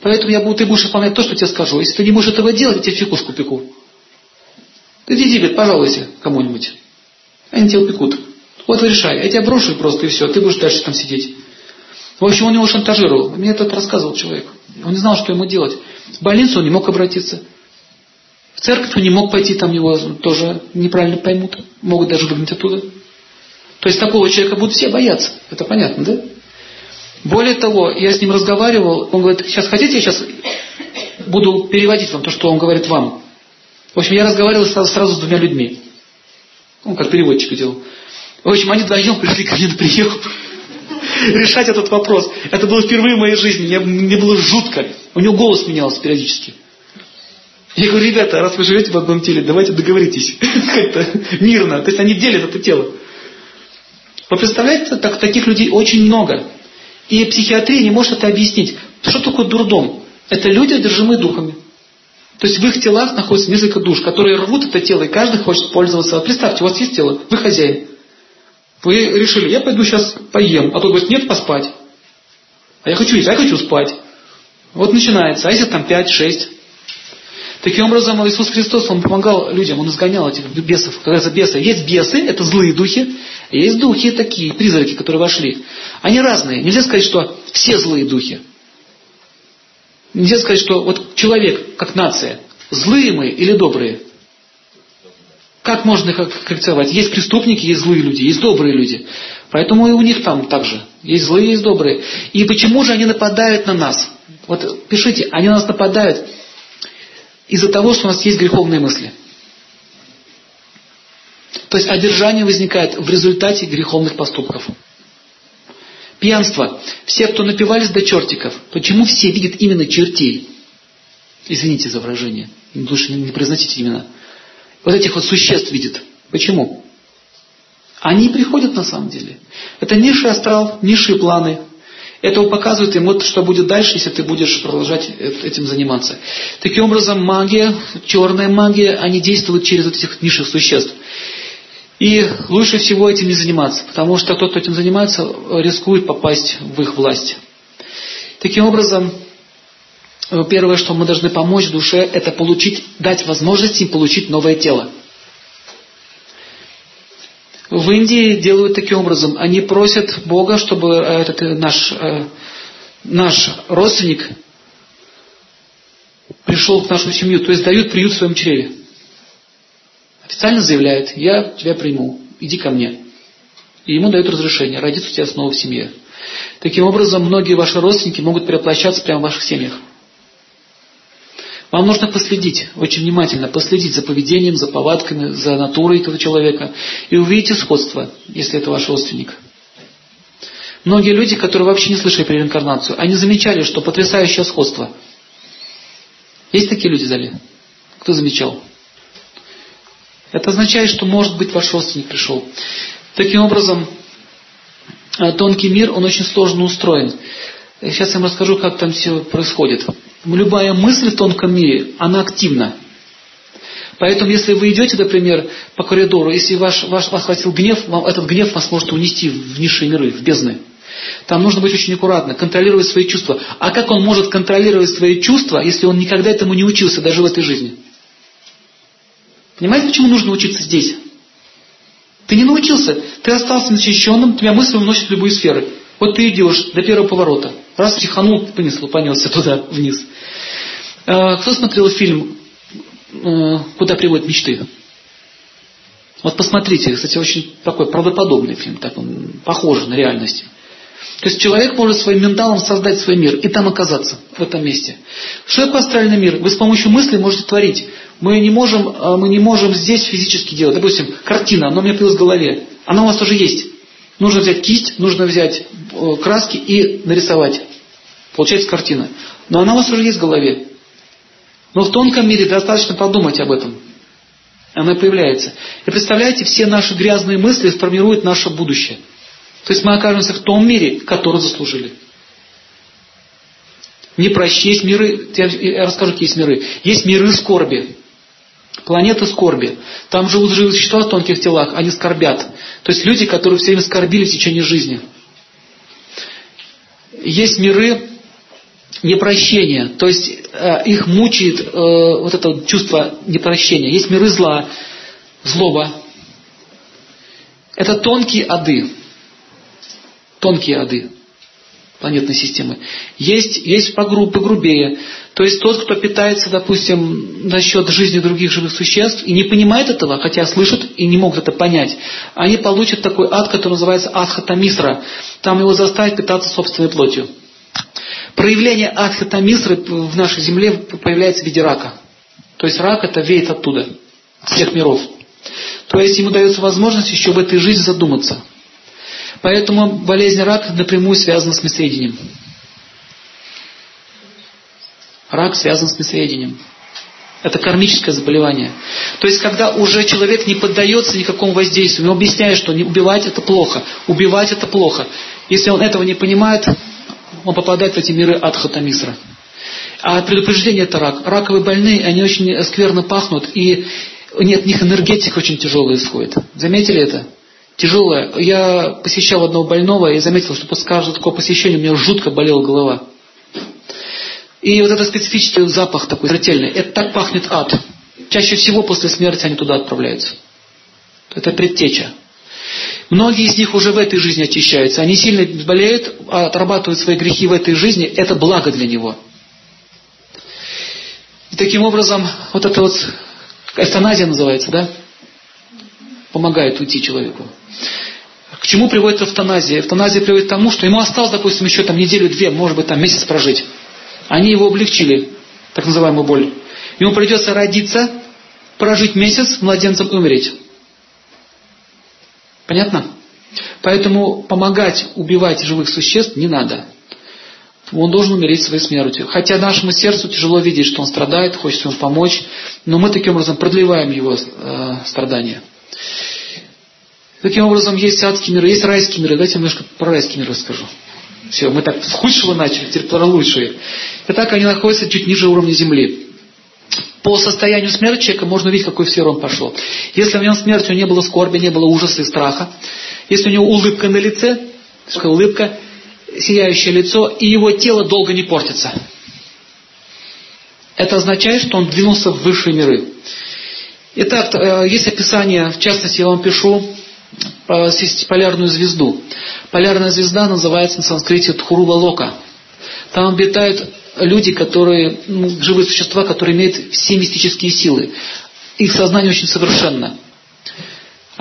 Поэтому я буду, ты будешь выполнять то, что тебе скажу. Если ты не можешь этого делать, я тебе фикуску пеку. Ты иди, говорит, пожалуйся кому-нибудь. Они тебя упекут. Вот решай. Я тебя брошу просто и все. Ты будешь дальше там сидеть. В общем, он его шантажировал. Мне это рассказывал человек. Он не знал, что ему делать. В больницу он не мог обратиться. В церковь он не мог пойти, там его тоже неправильно поймут. Могут даже выгнать оттуда. То есть такого человека будут все бояться. Это понятно, да? Более того, я с ним разговаривал, он говорит, сейчас хотите, я сейчас буду переводить вам то, что он говорит вам. В общем, я разговаривал сразу, сразу с двумя людьми. Он как переводчик делал. В общем, они вдвоем пришли ко мне на прием решать этот вопрос. Это было впервые в моей жизни. Мне, мне было жутко. У него голос менялся периодически. Я говорю, ребята, раз вы живете в одном теле, давайте договоритесь. *laughs* Как-то мирно. То есть они делят это тело. Вы представляете, так, таких людей очень много. И психиатрия не может это объяснить. Что такое дурдом? Это люди, одержимые духами. То есть в их телах находится несколько душ, которые рвут это тело, и каждый хочет пользоваться. Представьте, у вас есть тело, вы хозяин. Вы решили, я пойду сейчас поем, а тот говорит, нет, поспать. А я хочу есть, а я хочу спать. Вот начинается, а если там 5-6? Таким образом, Иисус Христос, Он помогал людям, Он изгонял этих бесов. Когда это бесы, есть бесы, это злые духи, есть духи такие, призраки, которые вошли. Они разные. Нельзя сказать, что все злые духи. Нельзя сказать, что вот человек, как нация, злые мы или добрые. Как можно их характеризовать? Есть преступники, есть злые люди, есть добрые люди. Поэтому и у них там также. Есть злые, есть добрые. И почему же они нападают на нас? Вот пишите, они на нас нападают из-за того, что у нас есть греховные мысли. То есть одержание возникает в результате греховных поступков. Пьянство. Все, кто напивались до чертиков, почему все видят именно чертей? Извините за выражение. Лучше не произносите имена. Вот этих вот существ видят. Почему? Они приходят на самом деле. Это низший астрал, низшие планы. Это показывает им, вот что будет дальше, если ты будешь продолжать этим заниматься. Таким образом, магия, черная магия, они действуют через вот этих низших существ. И лучше всего этим не заниматься, потому что тот, кто этим занимается, рискует попасть в их власть. Таким образом, первое, что мы должны помочь душе, это получить, дать возможность им получить новое тело. В Индии делают таким образом. Они просят Бога, чтобы э, этот э, наш, э, наш родственник пришел в нашу семью. То есть дают приют в своем чреве официально заявляет, я тебя приму, иди ко мне. И ему дают разрешение, родиться у тебя снова в семье. Таким образом, многие ваши родственники могут переплощаться прямо в ваших семьях. Вам нужно последить, очень внимательно последить за поведением, за повадками, за натурой этого человека. И увидите сходство, если это ваш родственник. Многие люди, которые вообще не слышали про реинкарнацию, они замечали, что потрясающее сходство. Есть такие люди в зале? Кто замечал? Это означает, что может быть ваш родственник пришел. Таким образом, э, тонкий мир, он очень сложно устроен. Сейчас я вам расскажу, как там все происходит. Любая мысль в тонком мире, она активна. Поэтому, если вы идете, например, по коридору, если ваш, ваш, вас хватил гнев, вам, этот гнев вас может унести в низшие миры, в бездны. Там нужно быть очень аккуратно, контролировать свои чувства. А как он может контролировать свои чувства, если он никогда этому не учился, даже в этой жизни? Понимаете, почему нужно учиться здесь? Ты не научился, ты остался начищенным, тебя мысли уносят в любые сферы. Вот ты идешь до первого поворота. Раз психанул, понесло, понесся туда, вниз. А, кто смотрел фильм э, «Куда приводят мечты»? Вот посмотрите, кстати, очень такой правдоподобный фильм, так он похож на реальность. То есть человек может своим менталом создать свой мир и там оказаться, в этом месте. Что такое астральный мир? Вы с помощью мысли можете творить. Мы не можем, а, мы не можем здесь физически делать. Допустим, картина, она у меня появилась в голове. Она у вас уже есть. Нужно взять кисть, нужно взять э, краски и нарисовать. Получается картина. Но она у вас уже есть в голове. Но в тонком мире достаточно подумать об этом. Она появляется. И представляете, все наши грязные мысли сформируют наше будущее. То есть мы окажемся в том мире, который заслужили. Не прощи, есть миры, я расскажу, какие есть миры. Есть миры скорби. Планета скорби. Там живут живые существа в тонких телах, они скорбят. То есть люди, которые все время скорбили в течение жизни. Есть миры непрощение, то есть э, их мучает э, вот это чувство непрощения. Есть миры зла, злоба. Это тонкие ады. Тонкие ады планетной системы. Есть, есть погруб, погрубее. То есть тот, кто питается, допустим, за счет жизни других живых существ и не понимает этого, хотя слышат и не могут это понять, они получат такой ад, который называется адхатамисра. Там его заставят питаться собственной плотью. Проявление адхатамисры в нашей земле появляется в виде рака. То есть рак это веет оттуда, всех миров. То есть ему дается возможность еще в этой жизни задуматься. Поэтому болезнь рака напрямую связана с мисловедением. Рак связан с мисловедением. Это кармическое заболевание. То есть, когда уже человек не поддается никакому воздействию, ему объясняют, что не убивать это плохо, убивать это плохо. Если он этого не понимает, он попадает в эти миры Адхатамисра. А предупреждение это рак. Раковые больные, они очень скверно пахнут, и нет, от них энергетика очень тяжелая исходит. Заметили это? Тяжелая. Я посещал одного больного и заметил, что после каждого такого посещения у меня жутко болела голова. И вот этот специфический запах такой смертельный, это так пахнет ад. Чаще всего после смерти они туда отправляются. Это предтеча. Многие из них уже в этой жизни очищаются. Они сильно болеют, отрабатывают свои грехи в этой жизни. Это благо для него. И таким образом, вот это вот эвтаназия называется, да? Помогает уйти человеку. К чему приводит эвтаназия? Эвтаназия приводит к тому, что ему осталось, допустим, еще там неделю-две, может быть, там месяц прожить. Они его облегчили, так называемую боль. Ему придется родиться, прожить месяц младенцем и умереть. Понятно? Поэтому помогать убивать живых существ не надо. Он должен умереть своей смертью. Хотя нашему сердцу тяжело видеть, что он страдает, хочется ему помочь, но мы таким образом продлеваем его э, страдания. Таким образом, есть адские миры, есть райские миры. Давайте немножко про райские миры расскажу. Все, мы так с худшего начали, теперь про лучшие. Итак, они находятся чуть ниже уровня Земли. По состоянию смерти человека можно увидеть, какой в сферу он пошел. Если в нем смерти не было скорби, не было ужаса и страха, если у него улыбка на лице, улыбка, сияющее лицо, и его тело долго не портится. Это означает, что он двинулся в высшие миры. Итак, э, есть описание, в частности, я вам пишу полярную звезду. Полярная звезда называется на санскрите Тхурува Лока. Там обитают люди, которые, ну, живые существа, которые имеют все мистические силы. Их сознание очень совершенно.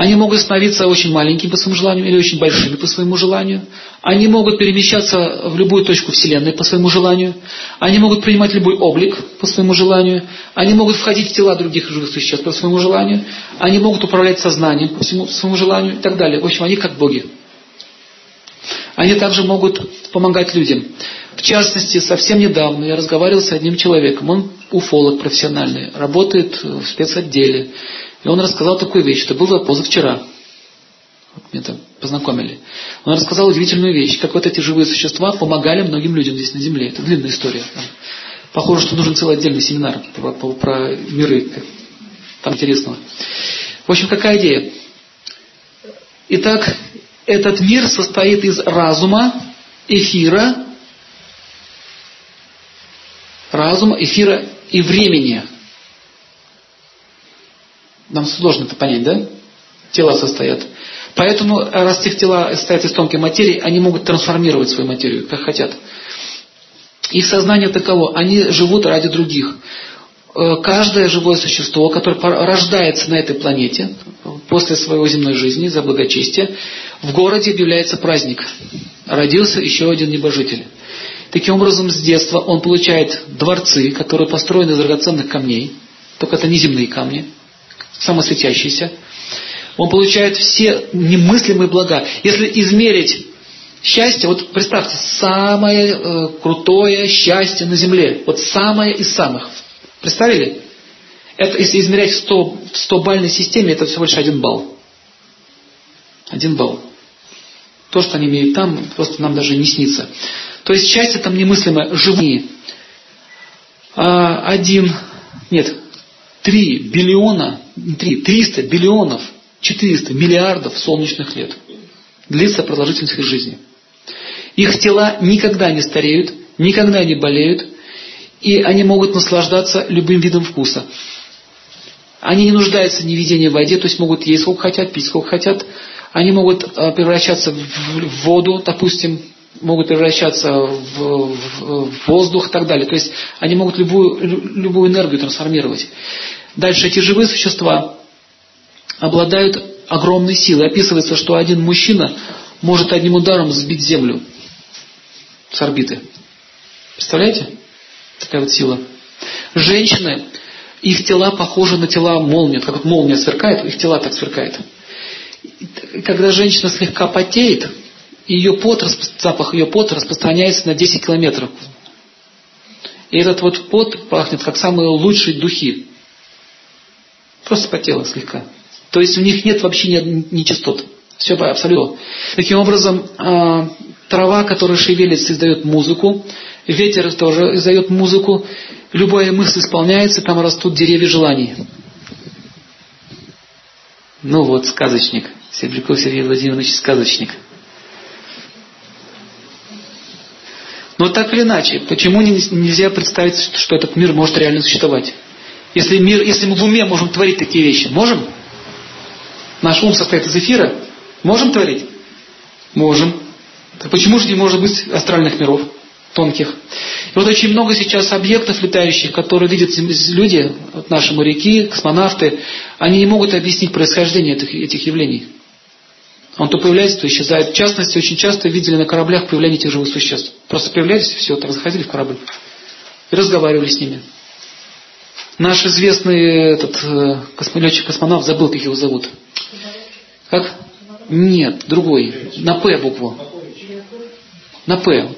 Они могут становиться очень маленькими по своему желанию или очень большими по своему желанию. Они могут перемещаться в любую точку Вселенной по своему желанию. Они могут принимать любой облик по своему желанию. Они могут входить в тела других живых существ по своему желанию. Они могут управлять сознанием по всему, своему желанию и так далее. В общем, они как боги. Они также могут помогать людям. В частности, совсем недавно я разговаривал с одним человеком. Он уфолог профессиональный, работает в спецотделе. И он рассказал такую вещь, что было позавчера. Вот меня там познакомили. Он рассказал удивительную вещь, как вот эти живые существа помогали многим людям здесь на Земле. Это длинная история. Похоже, что нужен целый отдельный семинар про, про, про миры. Там интересного. В общем, какая идея? Итак, этот мир состоит из разума, эфира, разума, эфира и времени. Нам сложно это понять, да? Тела состоят. Поэтому, раз их тела состоят из тонкой материи, они могут трансформировать свою материю, как хотят. Их сознание таково, они живут ради других. Э, каждое живое существо, которое рождается на этой планете, после своей земной жизни, за благочестие, в городе объявляется праздник. Родился еще один небожитель. Таким образом, с детства он получает дворцы, которые построены из драгоценных камней, только это не земные камни, самосветящиеся. Он получает все немыслимые блага. Если измерить счастье, вот представьте, самое э, крутое счастье на земле, вот самое из самых. Представили? Это, если измерять в 100, в 100 бальной системе, это всего лишь один балл. Один балл. То, что они имеют там, просто нам даже не снится. То есть счастье там немыслимое. Живые. А, один, нет, три биллиона, три, триста биллионов, четыреста миллиардов солнечных лет. Длится продолжительность их жизни. Их тела никогда не стареют, никогда не болеют, и они могут наслаждаться любым видом вкуса. Они не нуждаются ни в едении в воде, то есть могут есть сколько хотят, пить сколько хотят. Они могут э, превращаться в воду, допустим, могут превращаться в воздух и так далее. То есть они могут любую, любую энергию трансформировать. Дальше эти живые существа обладают огромной силой. Описывается, что один мужчина может одним ударом сбить землю с орбиты. Представляете? Такая вот сила. Женщины, их тела похожи на тела молнии. Как вот молния сверкает, их тела так сверкают. Когда женщина слегка потеет, ее пот, запах ее пота распространяется на 10 километров. И этот вот пот пахнет как самые лучшие духи. Просто потела слегка. То есть у них нет вообще ни, ни частот. Все абсолютно. Таким образом, э, трава, которая шевелится, издает музыку, ветер тоже издает музыку, любая мысль исполняется, там растут деревья желаний. Ну вот, сказочник. Серебряков Сергей Владимирович сказочник. Но так или иначе, почему нельзя представить, что этот мир может реально существовать? Если, мир, если мы в уме можем творить такие вещи, можем? Наш ум состоит из эфира. Можем творить? Можем. Так почему же не может быть астральных миров? тонких. И вот очень много сейчас объектов летающих, которые видят люди, вот наши моряки, космонавты, они не могут объяснить происхождение этих, этих явлений. Он то появляется, то исчезает. В частности, очень часто видели на кораблях появление этих живых существ. Просто появлялись, все, так заходили в корабль. И разговаривали с ними. Наш известный этот, э, летчик-космонавт, забыл, как его зовут. Как? Нет, другой. На П букву. На П.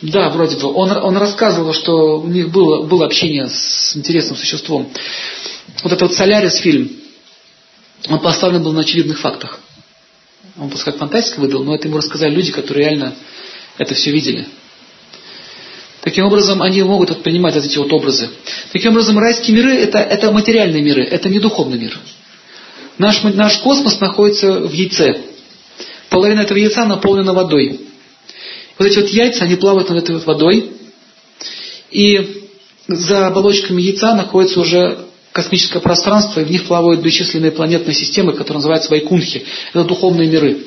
Да, вроде бы. Он, он рассказывал, что у них было, было общение с интересным существом. Вот этот вот «Солярис» фильм, он поставлен был на очевидных фактах. Он как фантастика выдал, но это ему рассказали люди, которые реально это все видели. Таким образом, они могут воспринимать вот эти вот образы. Таким образом, райские миры это, это материальные миры, это не духовный мир. Наш, наш космос находится в яйце. Половина этого яйца наполнена водой. Вот эти вот яйца, они плавают над этой вот водой. И за оболочками яйца находится уже космическое пространство, и в них плавают бесчисленные планетные системы, которые называются Вайкунхи. Это духовные миры.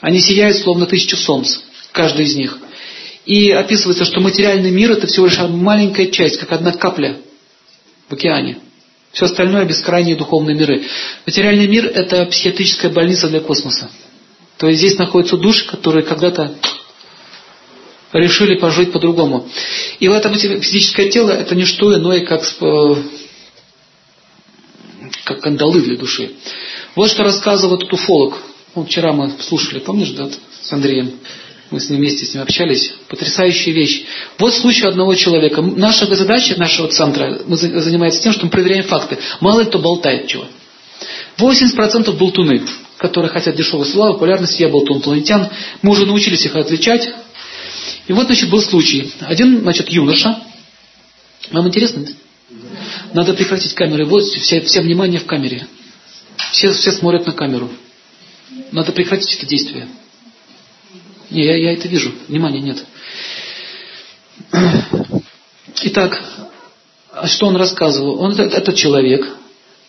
Они сияют словно тысячу солнц, каждый из них. И описывается, что материальный мир это всего лишь маленькая часть, как одна капля в океане. Все остальное бескрайние духовные миры. Материальный мир это психиатрическая больница для космоса. То есть здесь находятся души, которые когда-то решили пожить по-другому. И вот это физическое тело это не что иное, как как кандалы для души. Вот что рассказывал этот уфолог. Вот вчера мы слушали, помнишь, да, с Андреем? Мы с ним вместе с ним общались. Потрясающая вещь. Вот случай одного человека. Наша задача нашего центра мы занимается тем, что мы проверяем факты. Мало ли кто болтает чего. 80% болтуны, которые хотят дешевой славы, популярности. Я болтун планетян. Мы уже научились их отличать. И вот, значит, был случай. Один, значит, юноша. Вам интересно? Надо прекратить камеры. Вот все, все внимание в камере. Все, все смотрят на камеру. Надо прекратить это действие. Не, я, я это вижу. Внимания нет. Итак, а что он рассказывал? Он этот человек,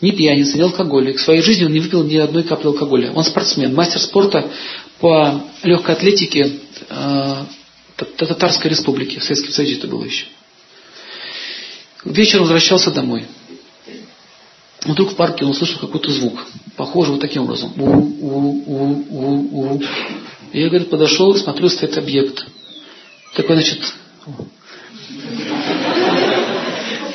не пьяница, не алкоголик. В своей жизни он не выпил ни одной капли алкоголя. Он спортсмен, мастер спорта по легкой атлетике э, Татарской республики. В Советском Союзе это было еще. Вечером возвращался домой. Вдруг в парке он услышал какой-то звук, похожий вот таким образом. У, у, у. И я, говорит, подошел смотрю, стоит объект. Такой, значит,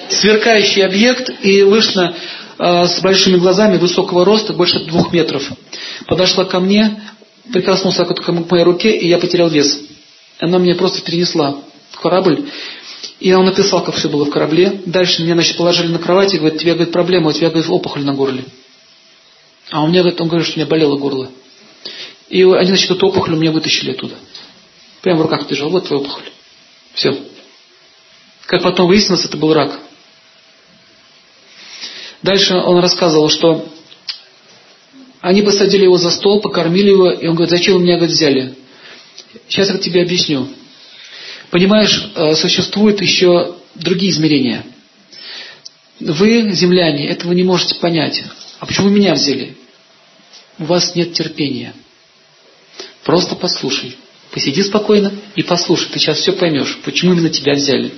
сверкающий объект, и вышла э, с большими глазами, высокого роста, больше двух метров. Подошла ко мне, прикоснулся к моей руке, и я потерял вес. Она меня просто перенесла в корабль. И он написал, как все было в корабле. Дальше меня, значит, положили на кровать и говорит, тебе, говорит, проблема, у тебя, говорит, опухоль на горле. А у меня, говорит, он говорит, что у меня болело горло. И они, значит, эту опухоль у меня вытащили оттуда. Прямо в руках держал, вот твоя опухоль. Все. Как потом выяснилось, это был рак. Дальше он рассказывал, что они посадили его за стол, покормили его, и он говорит, зачем вы меня говорит, взяли? Сейчас я тебе объясню. Понимаешь, э, существуют еще другие измерения. Вы, земляне, этого не можете понять. А почему меня взяли? У вас нет терпения. Просто послушай. Посиди спокойно и послушай. Ты сейчас все поймешь, почему именно тебя взяли.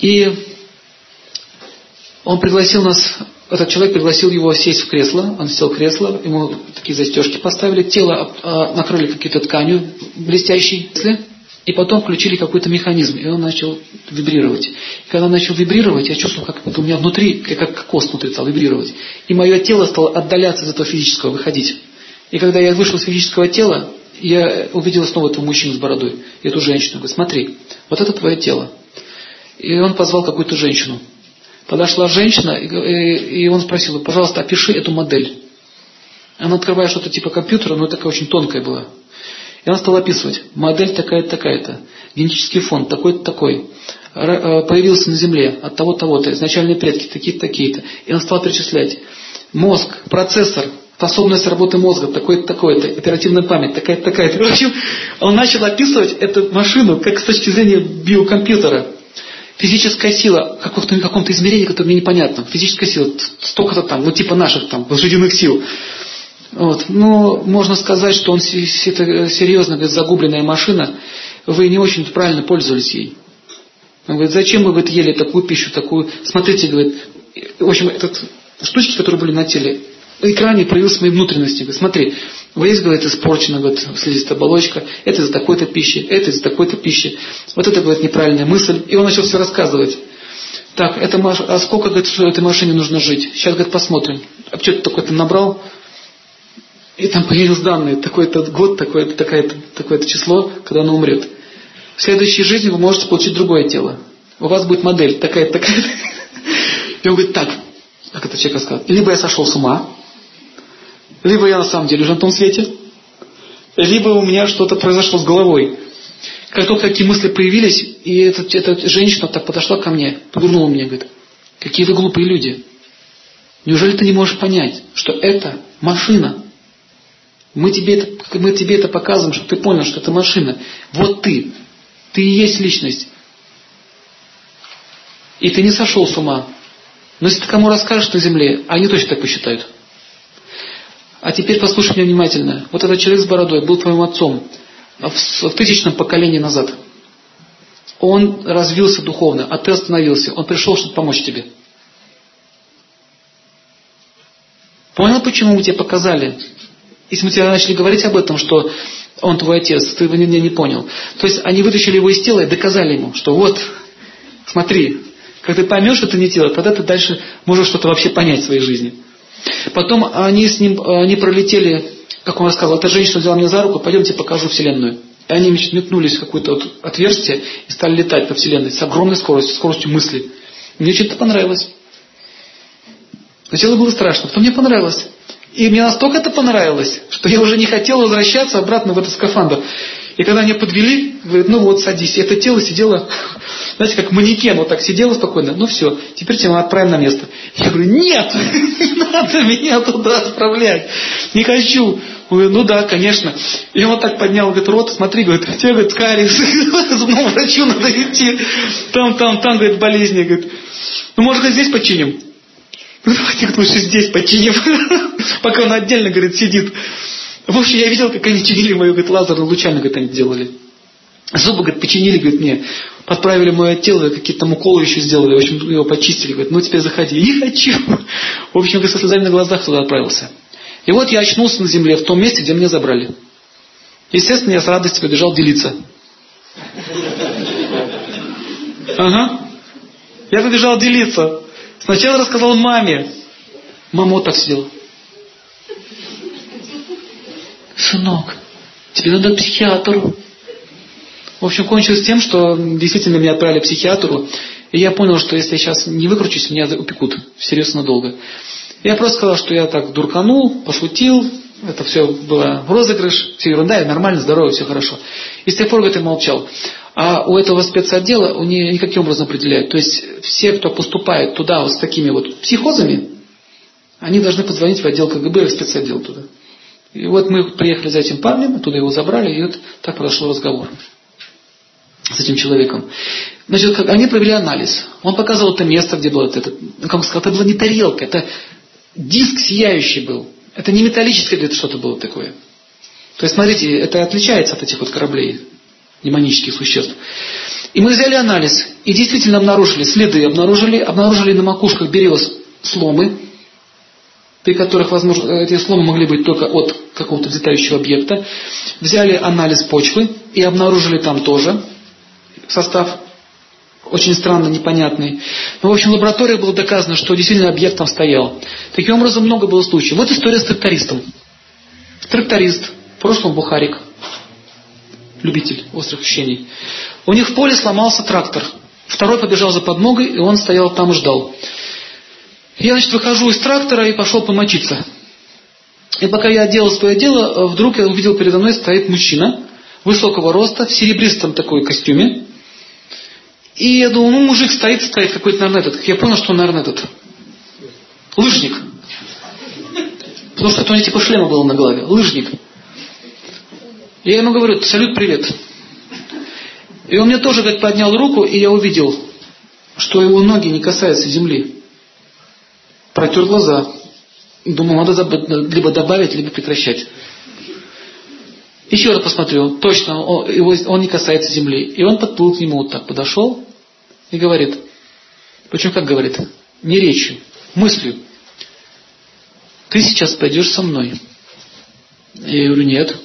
И он пригласил нас, этот человек пригласил его сесть в кресло. Он сел в кресло, ему такие застежки поставили, тело а, накрыли какой-то тканью блестящей. И потом включили какой-то механизм, и он начал вибрировать. И когда он начал вибрировать, я чувствовал, как у меня внутри, как кокос внутри стал вибрировать. И мое тело стало отдаляться из этого физического, выходить. И когда я вышел из физического тела, я увидел снова этого мужчину с бородой, и эту женщину. Говорит, смотри, вот это твое тело. И он позвал какую-то женщину. Подошла женщина, и он спросил, пожалуйста, опиши эту модель. Она открывает что-то типа компьютера, но такая очень тонкая была. И она стала описывать. Модель такая-то, такая-то. Генетический фонд такой-то, такой. Э, появился на Земле от того-то, того-то. Изначальные предки такие-то, такие-то. И она стала перечислять. Мозг, процессор, способность работы мозга, такой-то, такой-то, оперативная память, такая-то, такая-то. В общем, он начал описывать эту машину как с точки зрения биокомпьютера. Физическая сила в каком-то, каком измерении, которое мне непонятно. Физическая сила, столько-то там, ну типа наших там, лошадиных сил. Вот. Ну, можно сказать, что он серьезно, говорит, загубленная машина, вы не очень правильно пользовались ей. Он говорит, зачем вы говорит, ели такую пищу, такую... Смотрите, говорит, в общем, этот, штучки, которые были на теле, экране проявилась мои внутренности. Говорит, смотри, вот здесь, говорит, испорчена, говорит, слизистая оболочка, это из-за такой-то пищи, это из-за такой-то пищи, вот это, говорит, неправильная мысль. И он начал все рассказывать. Так, это, а сколько, говорит, этой машине нужно жить? Сейчас, говорит, посмотрим. А что ты такой-то набрал? И там появились данные, такой-то год, такое-то, такое-то, такое-то число, когда оно умрет. В следующей жизни вы можете получить другое тело. У вас будет модель такая-то, такая-то. И он говорит, так, как это человек сказал, либо я сошел с ума, либо я на самом деле уже на том свете, либо у меня что-то произошло с головой. Как только такие мысли появились, и эта, эта женщина так подошла ко мне, повернула мне, говорит, какие вы глупые люди. Неужели ты не можешь понять, что это машина, мы тебе, это, мы тебе это показываем, чтобы ты понял, что это машина. Вот ты. Ты и есть личность. И ты не сошел с ума. Но если ты кому расскажешь на земле, они точно так посчитают. А теперь послушай меня внимательно. Вот этот человек с бородой был твоим отцом в, тысячном поколении назад. Он развился духовно, а ты остановился. Он пришел, чтобы помочь тебе. Понял, почему мы тебе показали если мы тебе начали говорить об этом, что он твой отец, ты меня не понял. То есть они вытащили его из тела и доказали ему, что вот, смотри, как ты поймешь, что это не тело, тогда ты дальше можешь что-то вообще понять в своей жизни. Потом они с ним, они пролетели, как он рассказывал, эта женщина взяла меня за руку, пойдемте покажу Вселенную. И они метнулись в какое-то вот отверстие и стали летать по Вселенной с огромной скоростью, скоростью мысли. Мне что-то понравилось. Сначала было страшно, потом мне понравилось. И мне настолько это понравилось, что я уже не хотел возвращаться обратно в этот скафандр. И когда меня подвели, говорят, ну вот, садись. Это тело сидело, *laughs* знаете, как манекен, вот так сидело спокойно. Ну все, теперь тебя отправим на место. Я говорю, нет, *laughs* не надо меня туда отправлять. Не хочу. Он говорит, ну да, конечно. И он так поднял, говорит, рот, смотри, говорит, *laughs* тебе, говорит, кариес, зубному врачу надо идти. Там, там, там, говорит, болезни. Говорит, ну, может, здесь починим? Ну, давайте лучше здесь починим. Пока он отдельно, говорит, сидит. В общем, я видел, как они чинили мою, говорит, лазерную лучами, говорит, они делали. Зубы, говорит, починили, говорит, мне. Подправили мое тело, какие-то там уколы еще сделали. В общем, его почистили. Говорит, ну теперь заходи. Не хочу. В общем, говорит, со слезами на глазах туда отправился. И вот я очнулся на земле, в том месте, где меня забрали. Естественно, я с радостью побежал делиться. Ага. Я побежал делиться. Сначала рассказал маме. Мама вот так сидела. Сынок, тебе надо к психиатру. В общем, кончилось тем, что действительно меня отправили к психиатру. И я понял, что если я сейчас не выкручусь, меня упекут всерьез надолго. Я просто сказал, что я так дурканул, пошутил, это все было розыгрыш, все ерунда, нормально, здорово, все хорошо. И с тех пор, я молчал. А у этого спецотдела у нее никаким образом определяют. То есть все, кто поступает туда вот с такими вот психозами, они должны позвонить в отдел КГБ, в спецотдел туда. И вот мы приехали за этим парнем, оттуда его забрали, и вот так произошел разговор. с этим человеком. Значит, они провели анализ. Он показывал это место, где было это, ну, как сказал, это была не тарелка, это диск сияющий был. Это не металлическое где-то что-то было такое. То есть, смотрите, это отличается от этих вот кораблей, демонических существ. И мы взяли анализ, и действительно обнаружили следы, обнаружили, обнаружили на макушках берез сломы, при которых, возможно, эти сломы могли быть только от какого-то взлетающего объекта. Взяли анализ почвы и обнаружили там тоже состав очень странно, непонятный. Но, в общем, в лаборатории было доказано, что действительно объект там стоял. Таким образом, много было случаев. Вот история с трактористом. Тракторист, в прошлом бухарик, любитель острых ощущений. У них в поле сломался трактор. Второй побежал за подмогой, и он стоял там и ждал. Я, значит, выхожу из трактора и пошел помочиться. И пока я делал свое дело, вдруг я увидел передо мной стоит мужчина высокого роста, в серебристом такой костюме. И я думал, ну мужик стоит, стоит какой-то, наверное, этот. Я понял, что он, наверное, этот. Лыжник. Потому что у него типа шлема было на голове. Лыжник. Я ему говорю, салют, привет. И он мне тоже, говорит, поднял руку, и я увидел, что его ноги не касаются земли. Протер глаза. Думал, надо либо добавить, либо прекращать. Еще раз посмотрел, точно, он, не касается земли. И он подплыл к нему вот так, подошел и говорит, причем как говорит, не речью, мыслью. Ты сейчас пойдешь со мной. Я говорю, нет.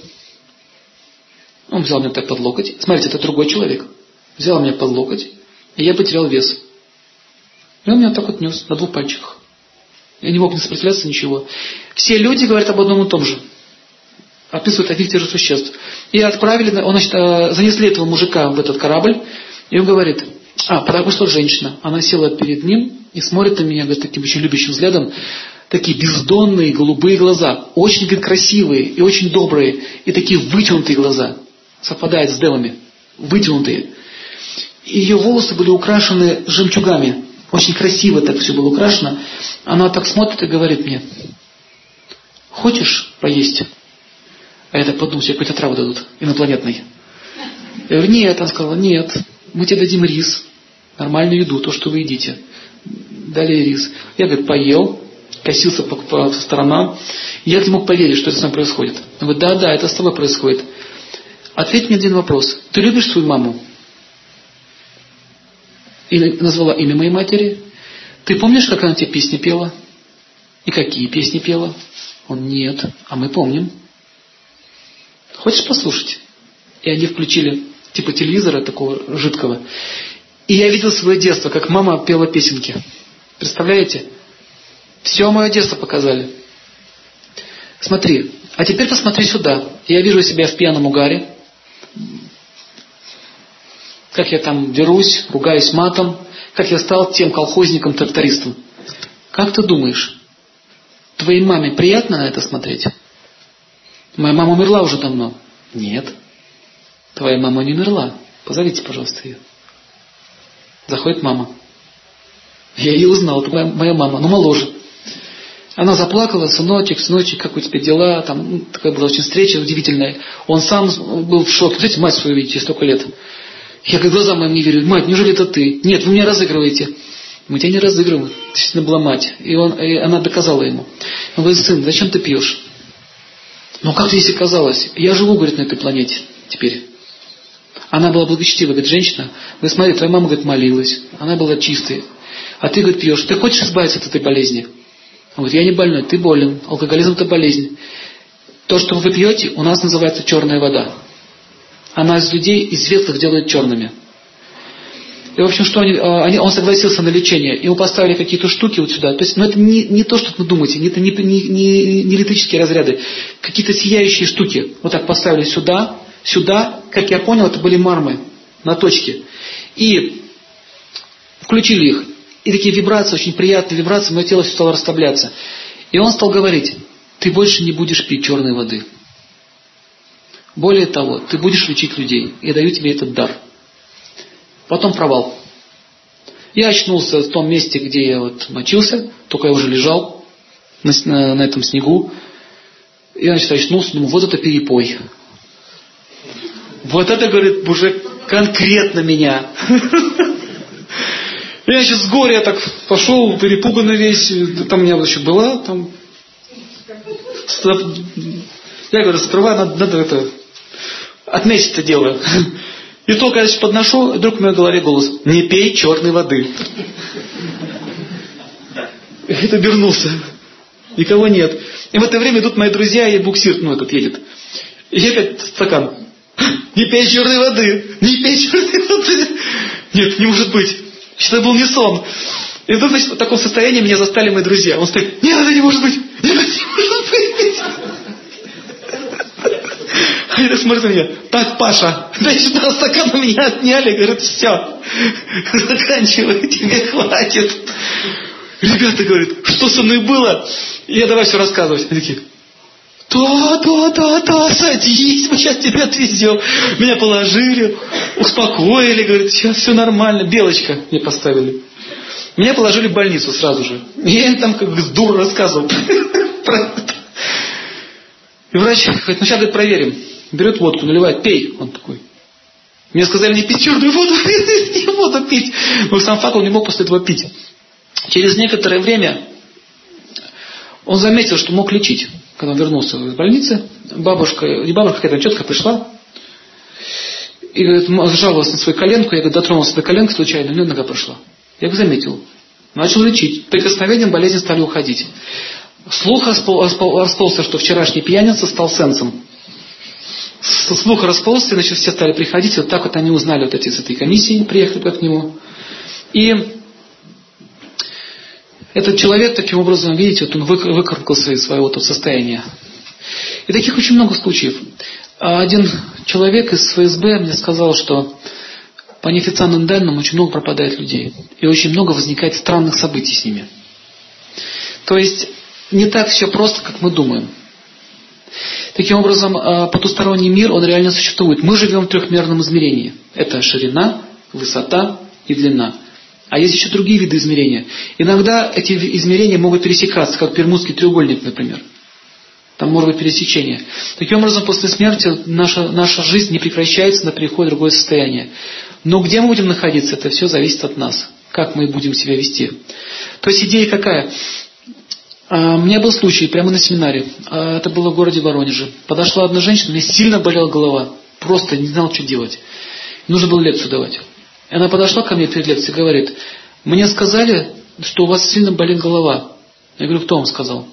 Он взял меня так под локоть. Смотрите, это другой человек. Взял меня под локоть, и я потерял вес. И он меня так вот нес на двух пальчиках. Я не мог не сопротивляться ничего. Все люди говорят об одном и том же описывают одних и тех же существ. И отправили, он, значит, э, занесли этого мужика в этот корабль, и он говорит, а, потому что женщина. Она села перед ним и смотрит на меня, говорит, таким очень любящим взглядом, такие бездонные голубые глаза, очень говорит, красивые и очень добрые, и такие вытянутые глаза, совпадают с девами, вытянутые. И ее волосы были украшены жемчугами, очень красиво так все было украшено. Она так смотрит и говорит мне, хочешь поесть? А я так подумал, себе какой-то траву дадут, инопланетный. Я говорю, нет, она сказала, нет, мы тебе дадим рис, нормальную еду, то, что вы едите. Дали рис. Я, говорит, поел, косился по, по, по сторонам. Я не мог поверить, что это с нами происходит. Он говорит, да, да, это с тобой происходит. Ответь мне один вопрос. Ты любишь свою маму? И назвала имя моей матери. Ты помнишь, как она тебе песни пела? И какие песни пела? Он, нет. А мы помним. Хочешь послушать? И они включили типа телевизора такого жидкого. И я видел свое детство, как мама пела песенки. Представляете? Все мое детство показали. Смотри. А теперь посмотри сюда. Я вижу себя в пьяном угаре. Как я там дерусь, ругаюсь матом. Как я стал тем колхозником-трактористом. Как ты думаешь, твоей маме приятно на это смотреть? Моя мама умерла уже давно. Нет. Твоя мама не умерла. Позовите, пожалуйста, ее. Заходит мама. Я ее узнал, это моя, моя мама, но моложе. Она заплакала, сыночек, сыночек, как у тебя дела? Там ну, такая была очень встреча удивительная. Он сам был в шоке. Знаете, мать свою видите, столько лет. Я как глазам моим не верю. Мать, неужели это ты? Нет, вы меня разыгрываете. Мы тебя не разыгрываем. Действительно была мать. И, он, и она доказала ему. Он говорит, сын, зачем ты пьешь? Но как здесь оказалось? Я живу, говорит, на этой планете теперь. Она была благочестивая, говорит, женщина. Вы смотри, твоя мама, говорит, молилась. Она была чистой. А ты, говорит, пьешь. Ты хочешь избавиться от этой болезни? Он говорит, я не больной, ты болен. Алкоголизм это болезнь. То, что вы пьете, у нас называется черная вода. Она из людей, из светлых делает черными. И, в общем, что они, а, они, он согласился на лечение. Ему поставили какие-то штуки вот сюда. То есть, ну, это не, не то, что вы думаете, это не, не, не, не электрические разряды. Какие-то сияющие штуки. Вот так поставили сюда, сюда. Как я понял, это были мармы на точке. И включили их. И такие вибрации, очень приятные вибрации, мое тело все стало расслабляться. И он стал говорить, ты больше не будешь пить черной воды. Более того, ты будешь лечить людей. Я даю тебе этот дар. Потом провал. Я очнулся в том месте, где я вот мочился, только я уже лежал на, на, на этом снегу. Я, значит, очнулся, думаю, вот это перепой. Вот это, говорит, уже конкретно меня. Я сейчас с горя так пошел, перепуганный весь, там у меня еще была, там... Я говорю, сперва надо, надо это, отметить это дело. И только я подношу, вдруг в моей голове голос, не пей черной воды. Это обернулся. Никого нет. И в это время идут мои друзья, и буксир, ну, этот едет. И опять стакан. Не пей черной воды! Не пей черной воды! Нет, не может быть. Что был не сон. И вдруг, значит, в таком состоянии меня застали мои друзья. Он стоит, нет, это не может быть! Нет, это не может быть! Так смотрят на меня. Так, Паша, *laughs* значит, на стакан у меня отняли. Говорят, все, *laughs* заканчивай, тебе хватит. Ребята говорят, что со мной было? Я давай все рассказывать. Они такие, да, да, да, да, садись, мы сейчас тебя отвезем. Меня положили, успокоили, говорят, сейчас все нормально. Белочка мне поставили. Меня положили в больницу сразу же. Я им там как дур рассказывал. *laughs* И врач говорит, ну сейчас говорит, проверим. Берет водку, наливает, пей. Он такой. Мне сказали не пить черную воду, *laughs* не воду пить. Но сам факт он не мог после этого пить. Через некоторое время он заметил, что мог лечить. Когда он вернулся из больницы, бабушка, не бабушка, какая-то тетка пришла, и говорит, жаловалась на свою коленку, я говорит, дотронулся до коленки случайно, у нее нога прошла. Я их заметил. Начал лечить. Прикосновением болезни стали уходить. Слух расползся, что вчерашний пьяница стал сенсом. Слух расползся, значит, все стали приходить. Вот так вот они узнали вот эти с этой комиссии, приехали к нему. И этот человек таким образом, видите, вот он выкарабкался из своего тут состояния. И таких очень много случаев. А один человек из ФСБ мне сказал, что по неофициальным данным очень много пропадает людей. И очень много возникает странных событий с ними. То есть не так все просто, как мы думаем. Таким образом, а, потусторонний мир, он реально существует. Мы живем в трехмерном измерении. Это ширина, высота и длина. А есть еще другие виды измерения. Иногда эти измерения могут пересекаться, как Пермудский треугольник, например. Там может быть пересечение. Таким образом, после смерти наша, наша жизнь не прекращается, на переход в другое состояние. Но где мы будем находиться, это все зависит от нас. Как мы будем себя вести. То есть идея какая? А, у меня был случай прямо на семинаре. А, это было в городе Воронеже. Подошла одна женщина, мне сильно болела голова. Просто не знал, что делать. Нужно было лекцию давать. Она подошла ко мне перед лекцией и говорит, мне сказали, что у вас сильно болит голова. Я говорю, кто вам сказал?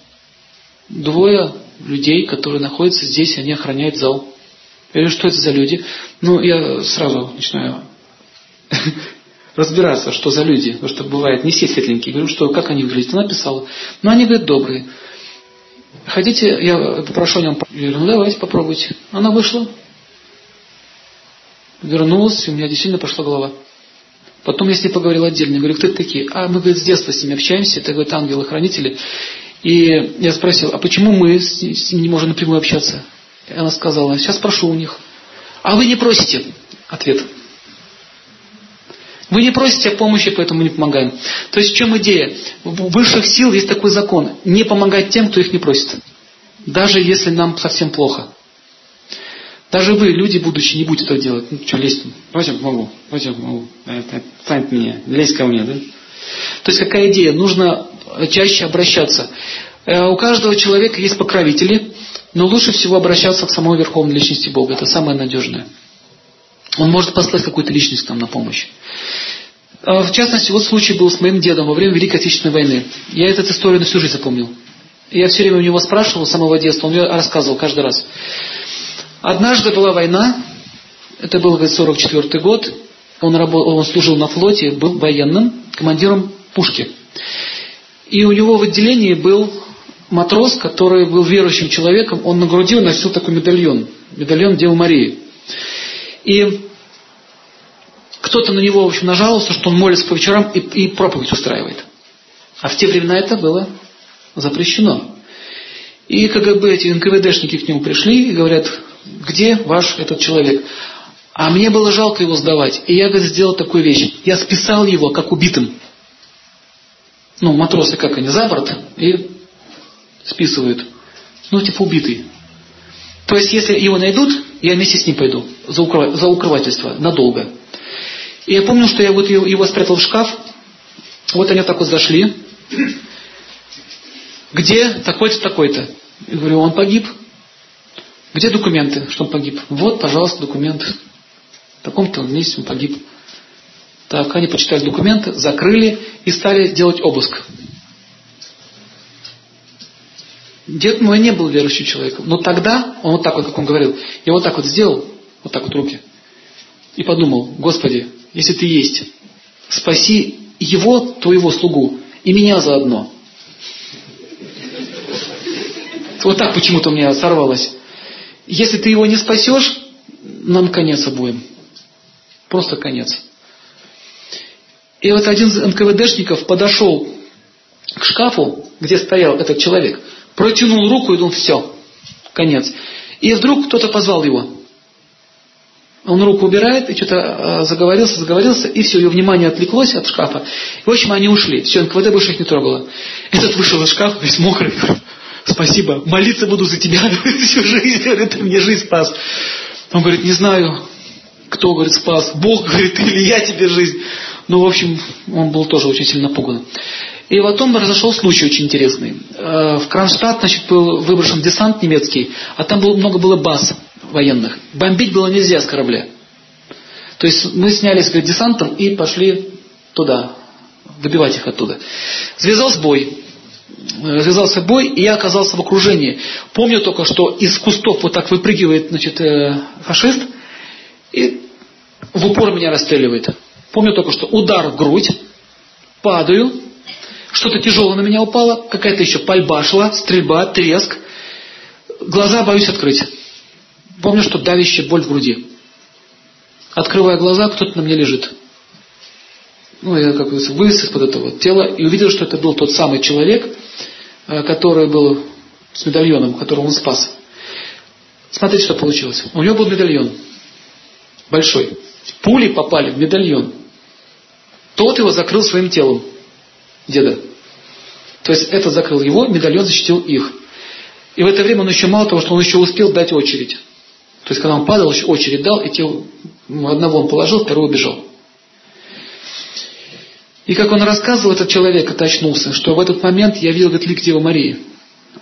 Двое людей, которые находятся здесь, они охраняют зал. Я говорю, что это за люди? Ну, я сразу начинаю разбираться, что за люди, потому что бывает не все светленькие. Говорю, что как они выглядят. Она писала. Ну, они, говорят, добрые. Хотите, я попрошу о нем. Я говорю, ну давайте попробуйте. Она вышла, вернулась, и у меня действительно пошла голова. Потом я с ней поговорил отдельно. Я говорю, кто это такие? А мы, говорит, с детства с ними общаемся, это, говорит, ангелы-хранители. И я спросил, а почему мы с ними не можем напрямую общаться? И она сказала, сейчас прошу у них. А вы не просите? Ответ. Вы не просите о помощи, поэтому не помогаем. То есть в чем идея? В высших сил есть такой закон. Не помогать тем, кто их не просит. Даже если нам совсем плохо. Даже вы, люди будущие, не будете этого делать. Ну, что, лезть? Давайте я помогу. Давайте я помогу. Отстань меня. Лезь ко мне, да? То есть какая идея? Нужно чаще обращаться. Э, у каждого человека есть покровители, но лучше всего обращаться к самой Верховной Личности Бога. Это самое надежное. Он может послать какую-то личность нам на помощь. Э, в частности, вот случай был с моим дедом во время Великой Отечественной войны. Я эту историю на всю жизнь запомнил. Я все время у него спрашивал с самого детства, он мне рассказывал каждый раз. Однажды была война, это был 44 год, он, работал, он служил на флоте, был военным, командиром пушки. И у него в отделении был матрос, который был верующим человеком, он на груди такой медальон, медальон Девы Марии. И кто-то на него, в общем, нажаловался, что он молится по вечерам и, и проповедь устраивает. А в те времена это было запрещено. И КГБ, эти НКВДшники к нему пришли и говорят, где ваш этот человек? А мне было жалко его сдавать. И я, говорит, сделал такую вещь. Я списал его как убитым. Ну, матросы как они, за борт и списывают. Ну, типа убитый. То есть, если его найдут, я вместе с ним пойду за, укров... за укрывательство надолго. И я помню, что я вот его, спрятал в шкаф. Вот они так вот зашли. Где такой-то, такой-то? Я говорю, он погиб. Где документы, что он погиб? Вот, пожалуйста, документ. В таком-то месте он погиб. Так, они почитали документы, закрыли и стали делать обыск. Дед мой не был верующим человеком. Но тогда, он вот так вот, как он говорил, я вот так вот сделал, вот так вот руки, и подумал, Господи, если ты есть, спаси его, твоего слугу, и меня заодно. Вот так почему-то у меня сорвалось. Если ты его не спасешь, нам конец обоим. Просто конец. И вот один из НКВДшников подошел к шкафу, где стоял этот человек, протянул руку и думал, все, конец. И вдруг кто-то позвал его. Он руку убирает и что-то а, заговорился, заговорился, и все, ее внимание отвлеклось от шкафа. И, в общем, они ушли. Все, НКВД больше их не трогало. Этот вышел из шкафа, весь мокрый. Спасибо, молиться буду за тебя *laughs* всю жизнь. Говорит, ты мне жизнь спас. Он говорит, не знаю, кто, говорит, спас. Бог, *laughs* говорит, или я тебе жизнь. Ну, в общем, он был тоже очень сильно напуган. И потом произошел случай очень интересный. Э, в Кронштадт, значит, был выброшен десант немецкий, а там было, много было баз военных. Бомбить было нельзя с корабля. То есть мы снялись говорит, десантом и пошли туда, добивать их оттуда. Завязался бой. Завязался бой, и я оказался в окружении. Помню только, что из кустов вот так выпрыгивает значит, э, фашист и в упор меня расстреливает. Помню только, что удар в грудь, падаю, что-то тяжелое на меня упало, какая-то еще пальба шла, стрельба, треск. Глаза боюсь открыть. Помню, что давящая боль в груди. Открывая глаза, кто-то на мне лежит. Ну, я как бы вылез из-под этого тела и увидел, что это был тот самый человек, э, который был с медальоном, которого он спас. Смотрите, что получилось. У него был медальон. Большой. Пули попали в медальон. Тот его закрыл своим телом. Деда. То есть этот закрыл его, медальон защитил их. И в это время он еще мало того, что он еще успел дать очередь. То есть, когда он падал, еще очередь дал, и те, одного он положил, второго убежал. И как он рассказывал, этот человек это очнулся, что в этот момент я видел, говорит, лик Девы Марии.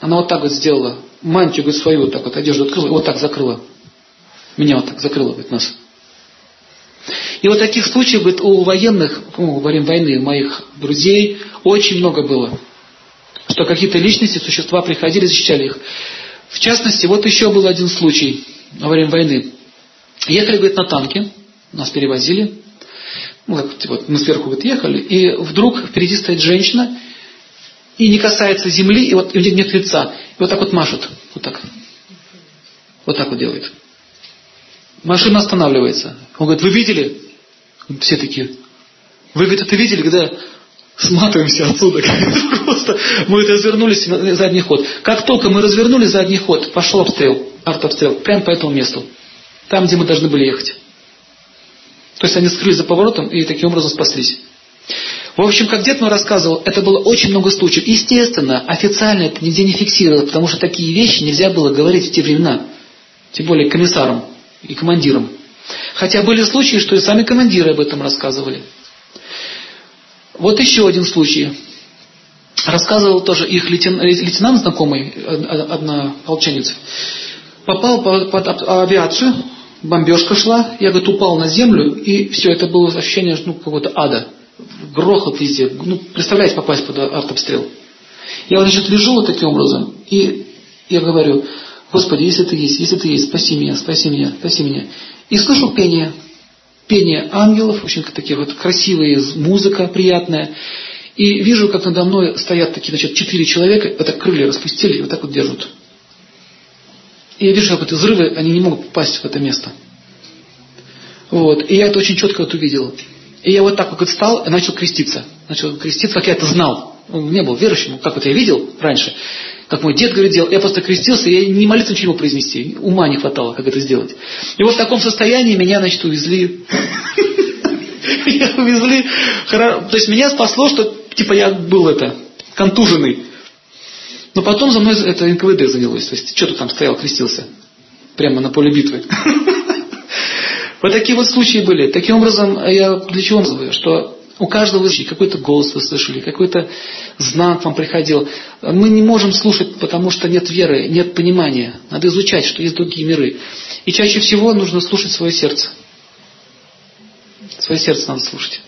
Она вот так вот сделала, мантию, говорит, свою вот так вот, одежду открыла, и вот так закрыла. Меня вот так закрыла, говорит, нас. И вот таких случаев, у военных, ну, во время войны, моих друзей, очень много было. Что какие-то личности, существа приходили, защищали их. В частности, вот еще был один случай во время войны. Ехали, говорит, на танке, нас перевозили. Ну, вот, вот мы сверху говорит, ехали, и вдруг впереди стоит женщина, и не касается земли, и вот и нет лица. И вот так вот машет. Вот так. Вот так вот делает. Машина останавливается. Он говорит, вы видели? Все такие. Вы, говорит, это видели, когда сматываемся отсюда. *laughs* Просто мы развернулись на задний ход. Как только мы развернули задний ход, пошел обстрел, артобстрел, прямо по этому месту. Там, где мы должны были ехать. То есть они скрылись за поворотом и таким образом спаслись. В общем, как дед мой рассказывал, это было очень много случаев. Естественно, официально это нигде не фиксировалось, потому что такие вещи нельзя было говорить в те времена. Тем более комиссарам и командирам. Хотя были случаи, что и сами командиры об этом рассказывали. Вот еще один случай. Рассказывал тоже их лейтенант знакомый, однополчанец. Попал под авиацию, бомбежка шла, я, говорит, упал на землю, и все, это было ощущение ну, какого-то ада. Грохот везде. Ну, представляете, попасть под артобстрел. Я, значит, лежу вот таким образом, и я говорю, Господи, если ты есть, если ты есть, спаси меня, спаси меня, спаси меня. И слышу пение, пение ангелов, общем, такие вот красивые, музыка приятная. И вижу, как надо мной стоят такие, значит, четыре человека, вот так крылья распустили и вот так вот держат. И я вижу, как эти взрывы, они не могут попасть в это место. Вот. И я это очень четко вот увидел. И я вот так вот встал и начал креститься. Начал креститься, как я это знал. Он не был верующим, как вот я видел раньше. Как мой дед говорит, делал. Я просто крестился, я не молиться ничего произнести. Ума не хватало, как это сделать. И вот в таком состоянии меня, значит, увезли. Меня увезли. То есть меня спасло, что типа я был это, контуженный. Но потом за мной это НКВД занялось. То есть, что ты там стоял, крестился. прямо на поле битвы. *laughs* Вот такие вот случаи были. Таким образом, я для чего называю, что у каждого из какой-то голос вы слышали, какой-то знак вам приходил. Мы не можем слушать, потому что нет веры, нет понимания. Надо изучать, что есть другие миры. И чаще всего нужно слушать свое сердце. Свое сердце надо слушать.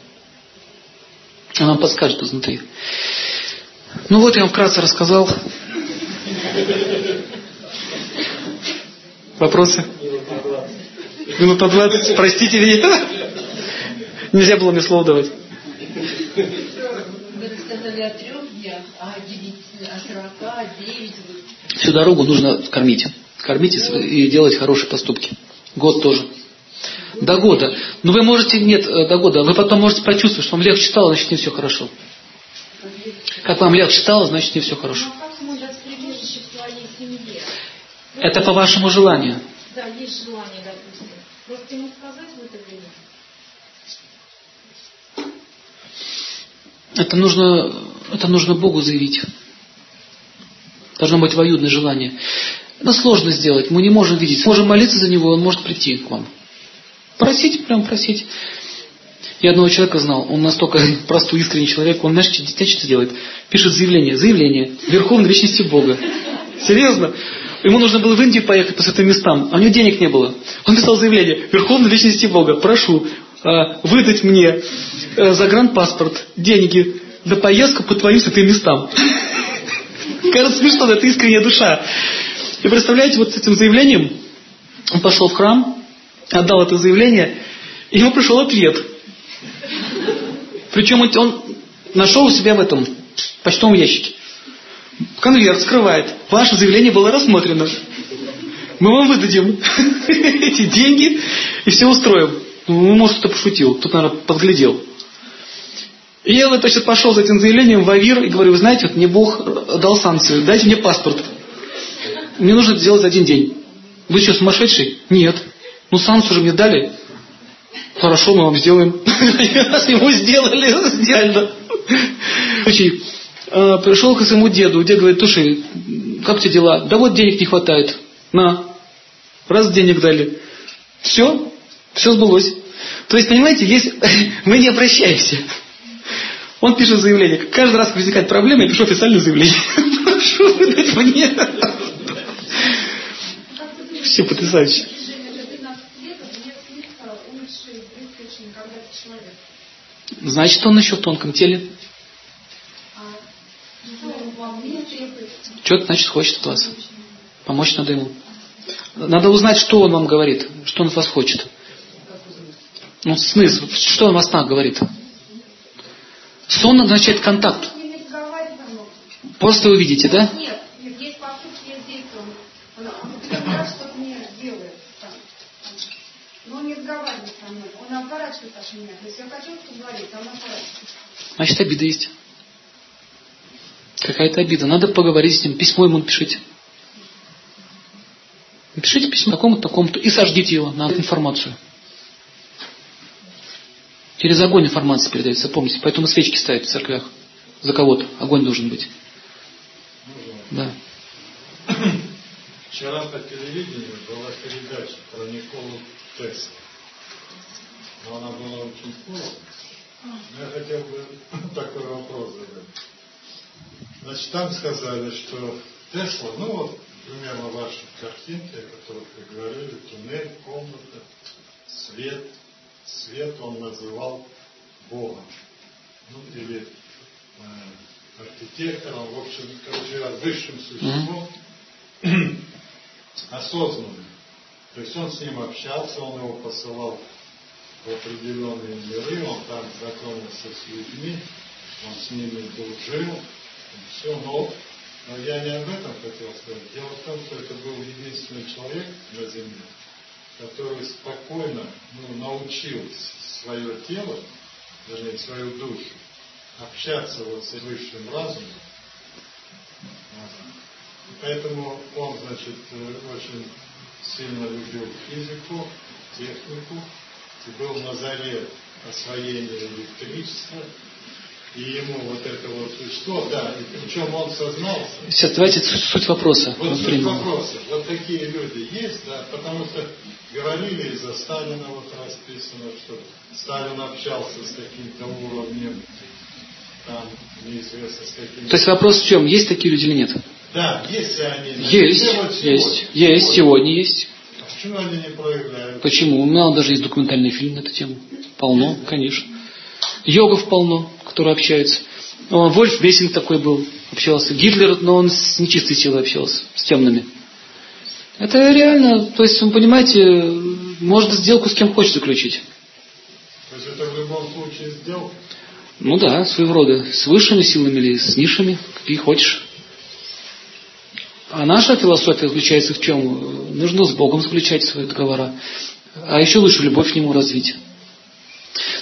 Оно вам подскажет изнутри. Ну вот я вам вкратце рассказал. Вопросы? Минута двадцать. Простите меня. Нельзя было мне слово давать. Вы рассказали о трех днях, а о девяти, о сорока, девять. Всю дорогу нужно кормить. Кормить и делать хорошие поступки. Год тоже. До года. Но вы можете, нет, э, до года. Вы потом можете почувствовать, что вам легче стало, значит не все хорошо. Как вам легче стало, значит не все хорошо. Это по вашему желанию. Да, есть желание, допустим. Просто ему сказать в это время. Это нужно, это нужно Богу заявить. Должно быть воюдное желание. Это сложно сделать, мы не можем видеть. Можем молиться за него, он может прийти к вам. Просить, прям просить. Я одного человека знал, он настолько *laughs* простой, искренний человек, он, знаешь, что делает? Пишет заявление, заявление, Верховной Вечности Бога. Серьезно? Ему нужно было в Индию поехать по святым местам, а у него денег не было. Он писал заявление, Верховной Вечности Бога, прошу выдать мне э, загранпаспорт, деньги на поездку по твоим святым местам. Кажется смешно, но это искренняя душа. И представляете, вот с этим заявлением он пошел в храм, отдал это заявление, и ему пришел ответ. Причем он нашел у себя в этом почтовом ящике. Конверт скрывает. Ваше заявление было рассмотрено. Мы вам выдадим *laughs* эти деньги и все устроим. Ну, может, кто пошутил. Тут, наверное, подглядел. И я, значит, пошел с этим заявлением в Авир и говорю, вы знаете, вот мне Бог дал санкцию, дайте мне паспорт. Мне нужно это сделать за один день. Вы что, сумасшедший? Нет. Ну, санкцию же мне дали. Хорошо, мы вам сделаем. *laughs* Ему сделали, сделали. Э, пришел к своему деду. Дед говорит, слушай, как тебе дела? Да вот денег не хватает. На. Раз денег дали. Все. Все сбылось. То есть, понимаете, есть, *laughs* мы не обращаемся. Он пишет заявление. Каждый раз, когда возникает проблема, я пишу официальное заявление. *laughs* Прошу выдать мне. Все потрясающе. Значит, он еще в тонком теле. Что-то, значит, хочет от вас. Помочь надо ему. Надо узнать, что он вам говорит, что он от вас хочет. Ну, смысл, что он вас снах говорит. Сон означает контакт. Просто вы видите, да? Нет, есть поступки, есть действия. Он, он что-то мне делает. Но он не разговаривает со мной. Он отворачивается от меня. Если я хочу поговорить, он отворачивается. Значит, обида есть. Какая-то обида. Надо поговорить с ним. Письмо ему напишите. Напишите письмо такому-то, такому-то и сождите его на информацию. Через огонь информация передается, помните. Поэтому свечки ставят в церквях. За кого-то. Огонь должен быть. Да. *coughs* Вчера по телевидению была передача про Николу Тесла. Но она была очень коротко. Я хотел бы *coughs* такой вопрос задать. Значит, там сказали, что Тесла, ну вот, примерно ваши картинки, о которых вы говорили, туннель, комната, свет, свет он называл Богом. Ну, или э, архитектором, в общем, короче, высшим существом, mm-hmm. осознанным. То есть он с ним общался, он его посылал в определенные миры, он там знакомился с людьми, он с ними дружил, все, но, но я не об этом хотел сказать. Дело в том, что это был единственный человек на Земле, который спокойно ну, научил свое тело, вернее, свою душу, общаться вот с высшим разумом. И поэтому он, значит, очень сильно любил физику, технику, и был на заре освоения электричества, и ему вот это вот существо, да, и причем он сознался. Сейчас давайте суть вопроса. Вот суть вопроса. Вот такие люди есть, да, потому что говорили и за Сталина вот расписано, что Сталин общался с каким-то уровнем, там неизвестно с каким. То есть вопрос в чем, есть такие люди или нет? Да, есть они. Есть, вот есть, есть, сегодня есть. А почему они не проявляют? Почему? У меня даже есть документальный фильм на эту тему. Полно, конечно. Йогов полно, которые общаются. Вольф Бессинг такой был, общался. Гитлер, но он с нечистой силой общался, с темными. Это реально, то есть, вы понимаете, может сделку с кем хочет заключить. То есть это в любом случае сделка? Ну да, своего рода. С высшими силами или с низшими, какие хочешь. А наша философия заключается в чем? Нужно с Богом заключать свои договора. А еще лучше любовь к Нему развить.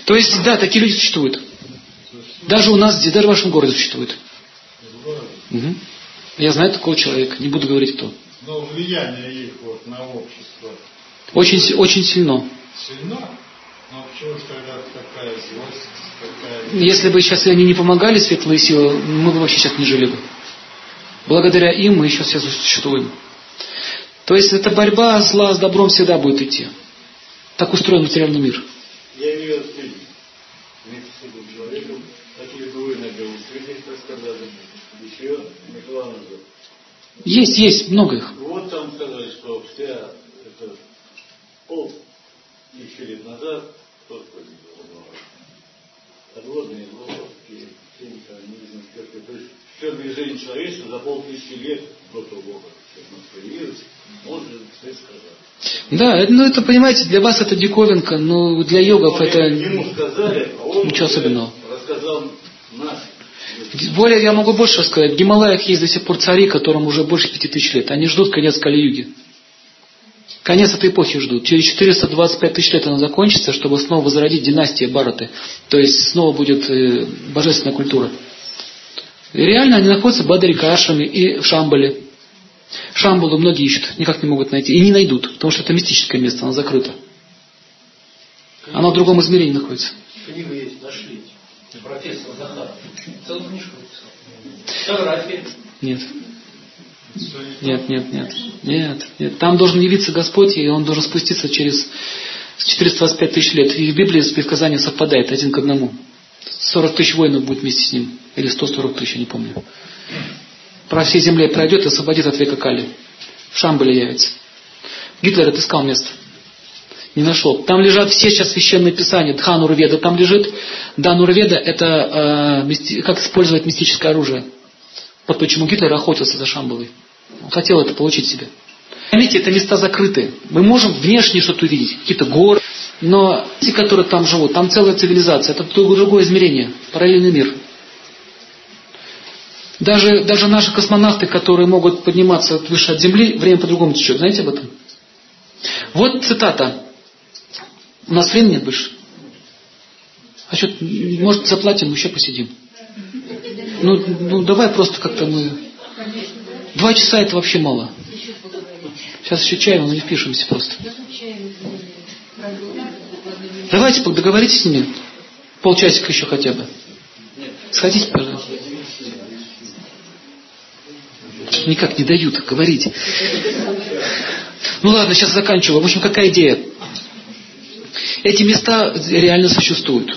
То есть, да, такие люди существуют. Даже у нас, даже в вашем городе существуют. Угу. Я знаю такого человека, не буду говорить кто. Но влияние их вот на общество. Очень, очень сильно. Сильно? Но почему же тогда такая злость? Такая... Если бы сейчас они не помогали, светлые силы, мы бы вообще сейчас не жили бы. Благодаря им мы еще все существуем. То есть эта борьба зла с добром всегда будет идти. Так устроен материальный мир. Я имею в виду, с человеком, такие вы на Белосвете рассказали, еще Михаил назад. Есть, есть, много их. Вот там сказали, что вся это пол тысячи лет назад, погибал, подводные лодки, то есть все движение человечества за полтысячи лет до того, как оно появилось, сказать. Да, ну это, понимаете, для вас это диковинка, но для йогов но это ему сказали, а он ничего особенного. Рассказал. Более я могу больше рассказать. В Гималаях есть до сих пор цари, которым уже больше пяти тысяч лет. Они ждут конец Кали-юги. Конец этой эпохи ждут. Через 425 тысяч лет она закончится, чтобы снова возродить династия Бараты. То есть снова будет э, божественная культура. И реально они находятся в Бадарикашами и в Шамбале. Шамбалу многие ищут, никак не могут найти. И не найдут, потому что это мистическое место, оно закрыто. Оно в другом измерении находится. Книга есть, нашли. Профессор Захар. Целую книжку написал. Фотографии. Нет. Нет, нет, нет. Нет, нет. Там должен явиться Господь, и Он должен спуститься через 425 тысяч лет. И в Библии с предсказанием совпадает один к одному. 40 тысяч воинов будет вместе с ним. Или 140 тысяч, я не помню. Про всей земле пройдет и освободит от века Кали. В Шамбале явится. Гитлер отыскал место. Не нашел. Там лежат все сейчас священные писания. Дханурведа там лежит. Данурведа это э, как использовать мистическое оружие. Вот почему Гитлер охотился за Шамбалой. Он хотел это получить себе. Видите, это места закрытые. Мы можем внешне что-то увидеть, какие-то горы, но те, которые там живут, там целая цивилизация, это другое измерение, параллельный мир. Даже, даже наши космонавты, которые могут подниматься выше от Земли, время по-другому течет. Знаете об этом? Вот цитата. У нас времени нет больше. А что, может, заплатим, еще посидим. Ну, ну давай просто как-то мы... Два часа это вообще мало. Сейчас еще чай, но не впишемся просто. Давайте договоритесь с ними. Полчасика еще хотя бы. Сходите, пожалуйста. Никак не дают говорить. Ну ладно, сейчас заканчиваю. В общем, какая идея? Эти места реально существуют.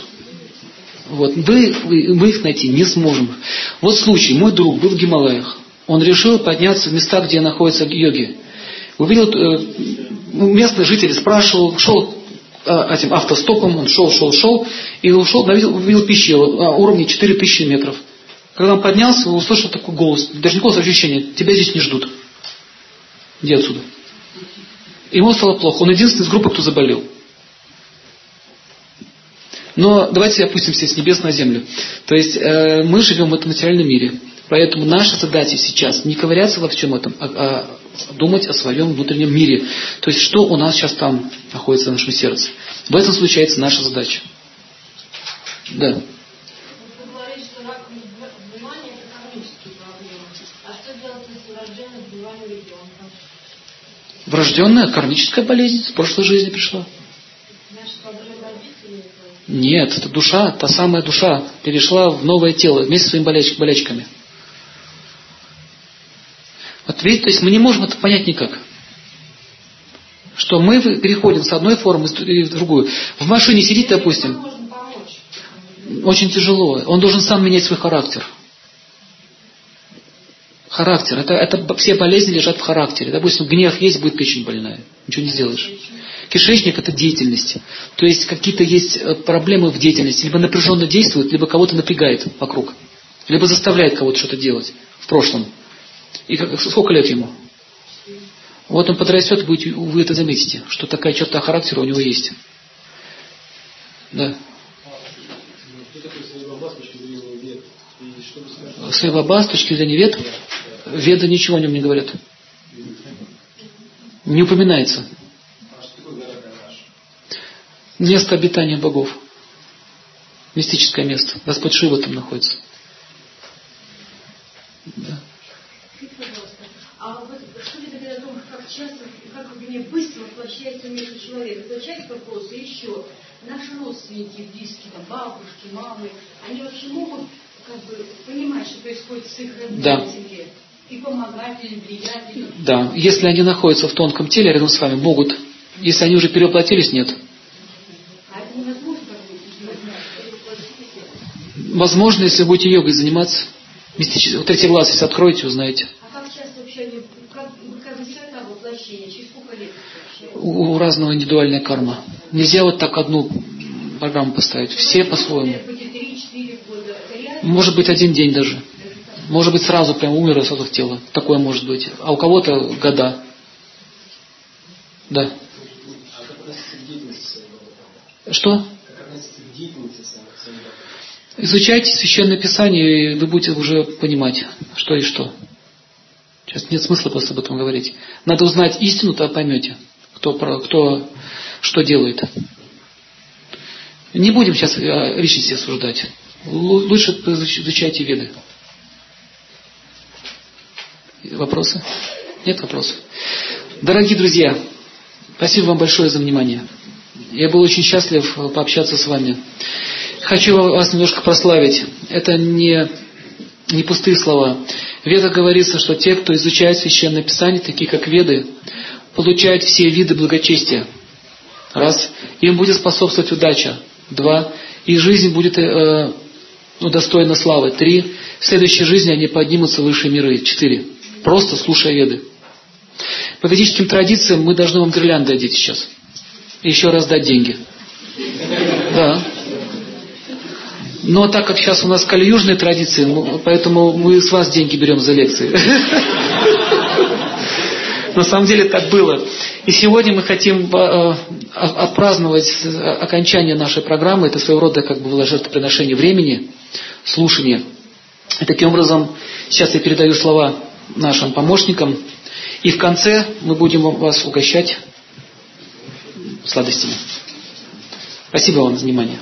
Вот. Мы, мы их найти не сможем. Вот случай. Мой друг был в Гималаях. Он решил подняться в места, где находятся йоги. Увидел, э, местный житель спрашивал, шел э, этим автостопом, он шел, шел, шел, и ушел, увидел, увидел пещеру уровне 4000 метров. Когда он поднялся, он услышал такой голос, даже не голос, а ощущение, тебя здесь не ждут. Иди отсюда. Ему стало плохо. Он единственный из группы, кто заболел. Но давайте опустимся с небес на землю. То есть э, мы живем в этом материальном мире. Поэтому наша задача сейчас не ковыряться во всем этом, а, а думать о своем внутреннем мире. То есть что у нас сейчас там находится в нашем сердце. В этом случается наша задача. Да. Врожденная кармическая болезнь с прошлой жизни пришла. Нет, это душа, та самая душа перешла в новое тело вместе с своими боляч, болячками. Вот видите, то есть мы не можем это понять никак. Что мы переходим с одной формы в другую. В машине сидит, допустим, очень тяжело. Он должен сам менять свой характер. Характер. Это, это все болезни лежат в характере. Допустим, гнев есть, будет печень больная. Ничего не сделаешь. Кишечник – это деятельность. То есть какие-то есть э, проблемы в деятельности. Либо напряженно действует, либо кого-то напрягает вокруг. Либо заставляет кого-то что-то делать в прошлом. И как, сколько лет ему? Вот он подрастет, будете, вы это заметите, что такая черта характера у него есть. Да. Свайбаба с точки зрения вед, веда ничего о нем не говорят. Не упоминается. Место обитания богов. Мистическое место. Господь Шива там находится. Да. А вот что вы говорите о том, как часто, как мне быстро воплощается между человека? Это часть вопроса. еще, наши родственники, близкие, там, бабушки, мамы, они вообще могут как бы понимать, что происходит с их родными да. И помогать или влиять? Или... Да, если они находятся в тонком теле рядом с вами, могут. Если они уже перевоплотились, нет. Возможно, если будете йогой заниматься, мистически, вот эти глаза, если откроете, узнаете. А как часто вообще, как, как это воплощение, через сколько лет у, у разного индивидуальная карма. Нельзя вот так одну программу поставить. Все по-своему. Может быть один день даже. Может быть сразу прям умер из этого тела. Такое может быть. А у кого-то года. Да. Что? Изучайте Священное Писание, и вы будете уже понимать, что и что. Сейчас нет смысла просто об этом говорить. Надо узнать истину, то поймете, кто, кто что делает. Не будем сейчас э, личности осуждать. Лучше изучайте веды. Вопросы? Нет вопросов? Дорогие друзья, спасибо вам большое за внимание. Я был очень счастлив пообщаться с вами. Хочу вас немножко прославить. Это не, не пустые слова. В Ведах говорится, что те, кто изучает Священное Писание, такие как Веды, получают все виды благочестия. Раз. Им будет способствовать удача. Два. И жизнь будет э, ну, достойна славы. Три. В следующей жизни они поднимутся в высшие миры. Четыре. Просто слушая Веды. По ведическим традициям мы должны вам гирлянды одеть сейчас. И еще раз дать деньги. Да. Но так как сейчас у нас калиюжные традиции, поэтому мы с вас деньги берем за лекции. *laughs* На самом деле так было. И сегодня мы хотим э, отпраздновать окончание нашей программы. Это своего рода как бы жертвоприношение времени, слушание. И таким образом сейчас я передаю слова нашим помощникам. И в конце мы будем вас угощать сладостями. Спасибо вам за внимание.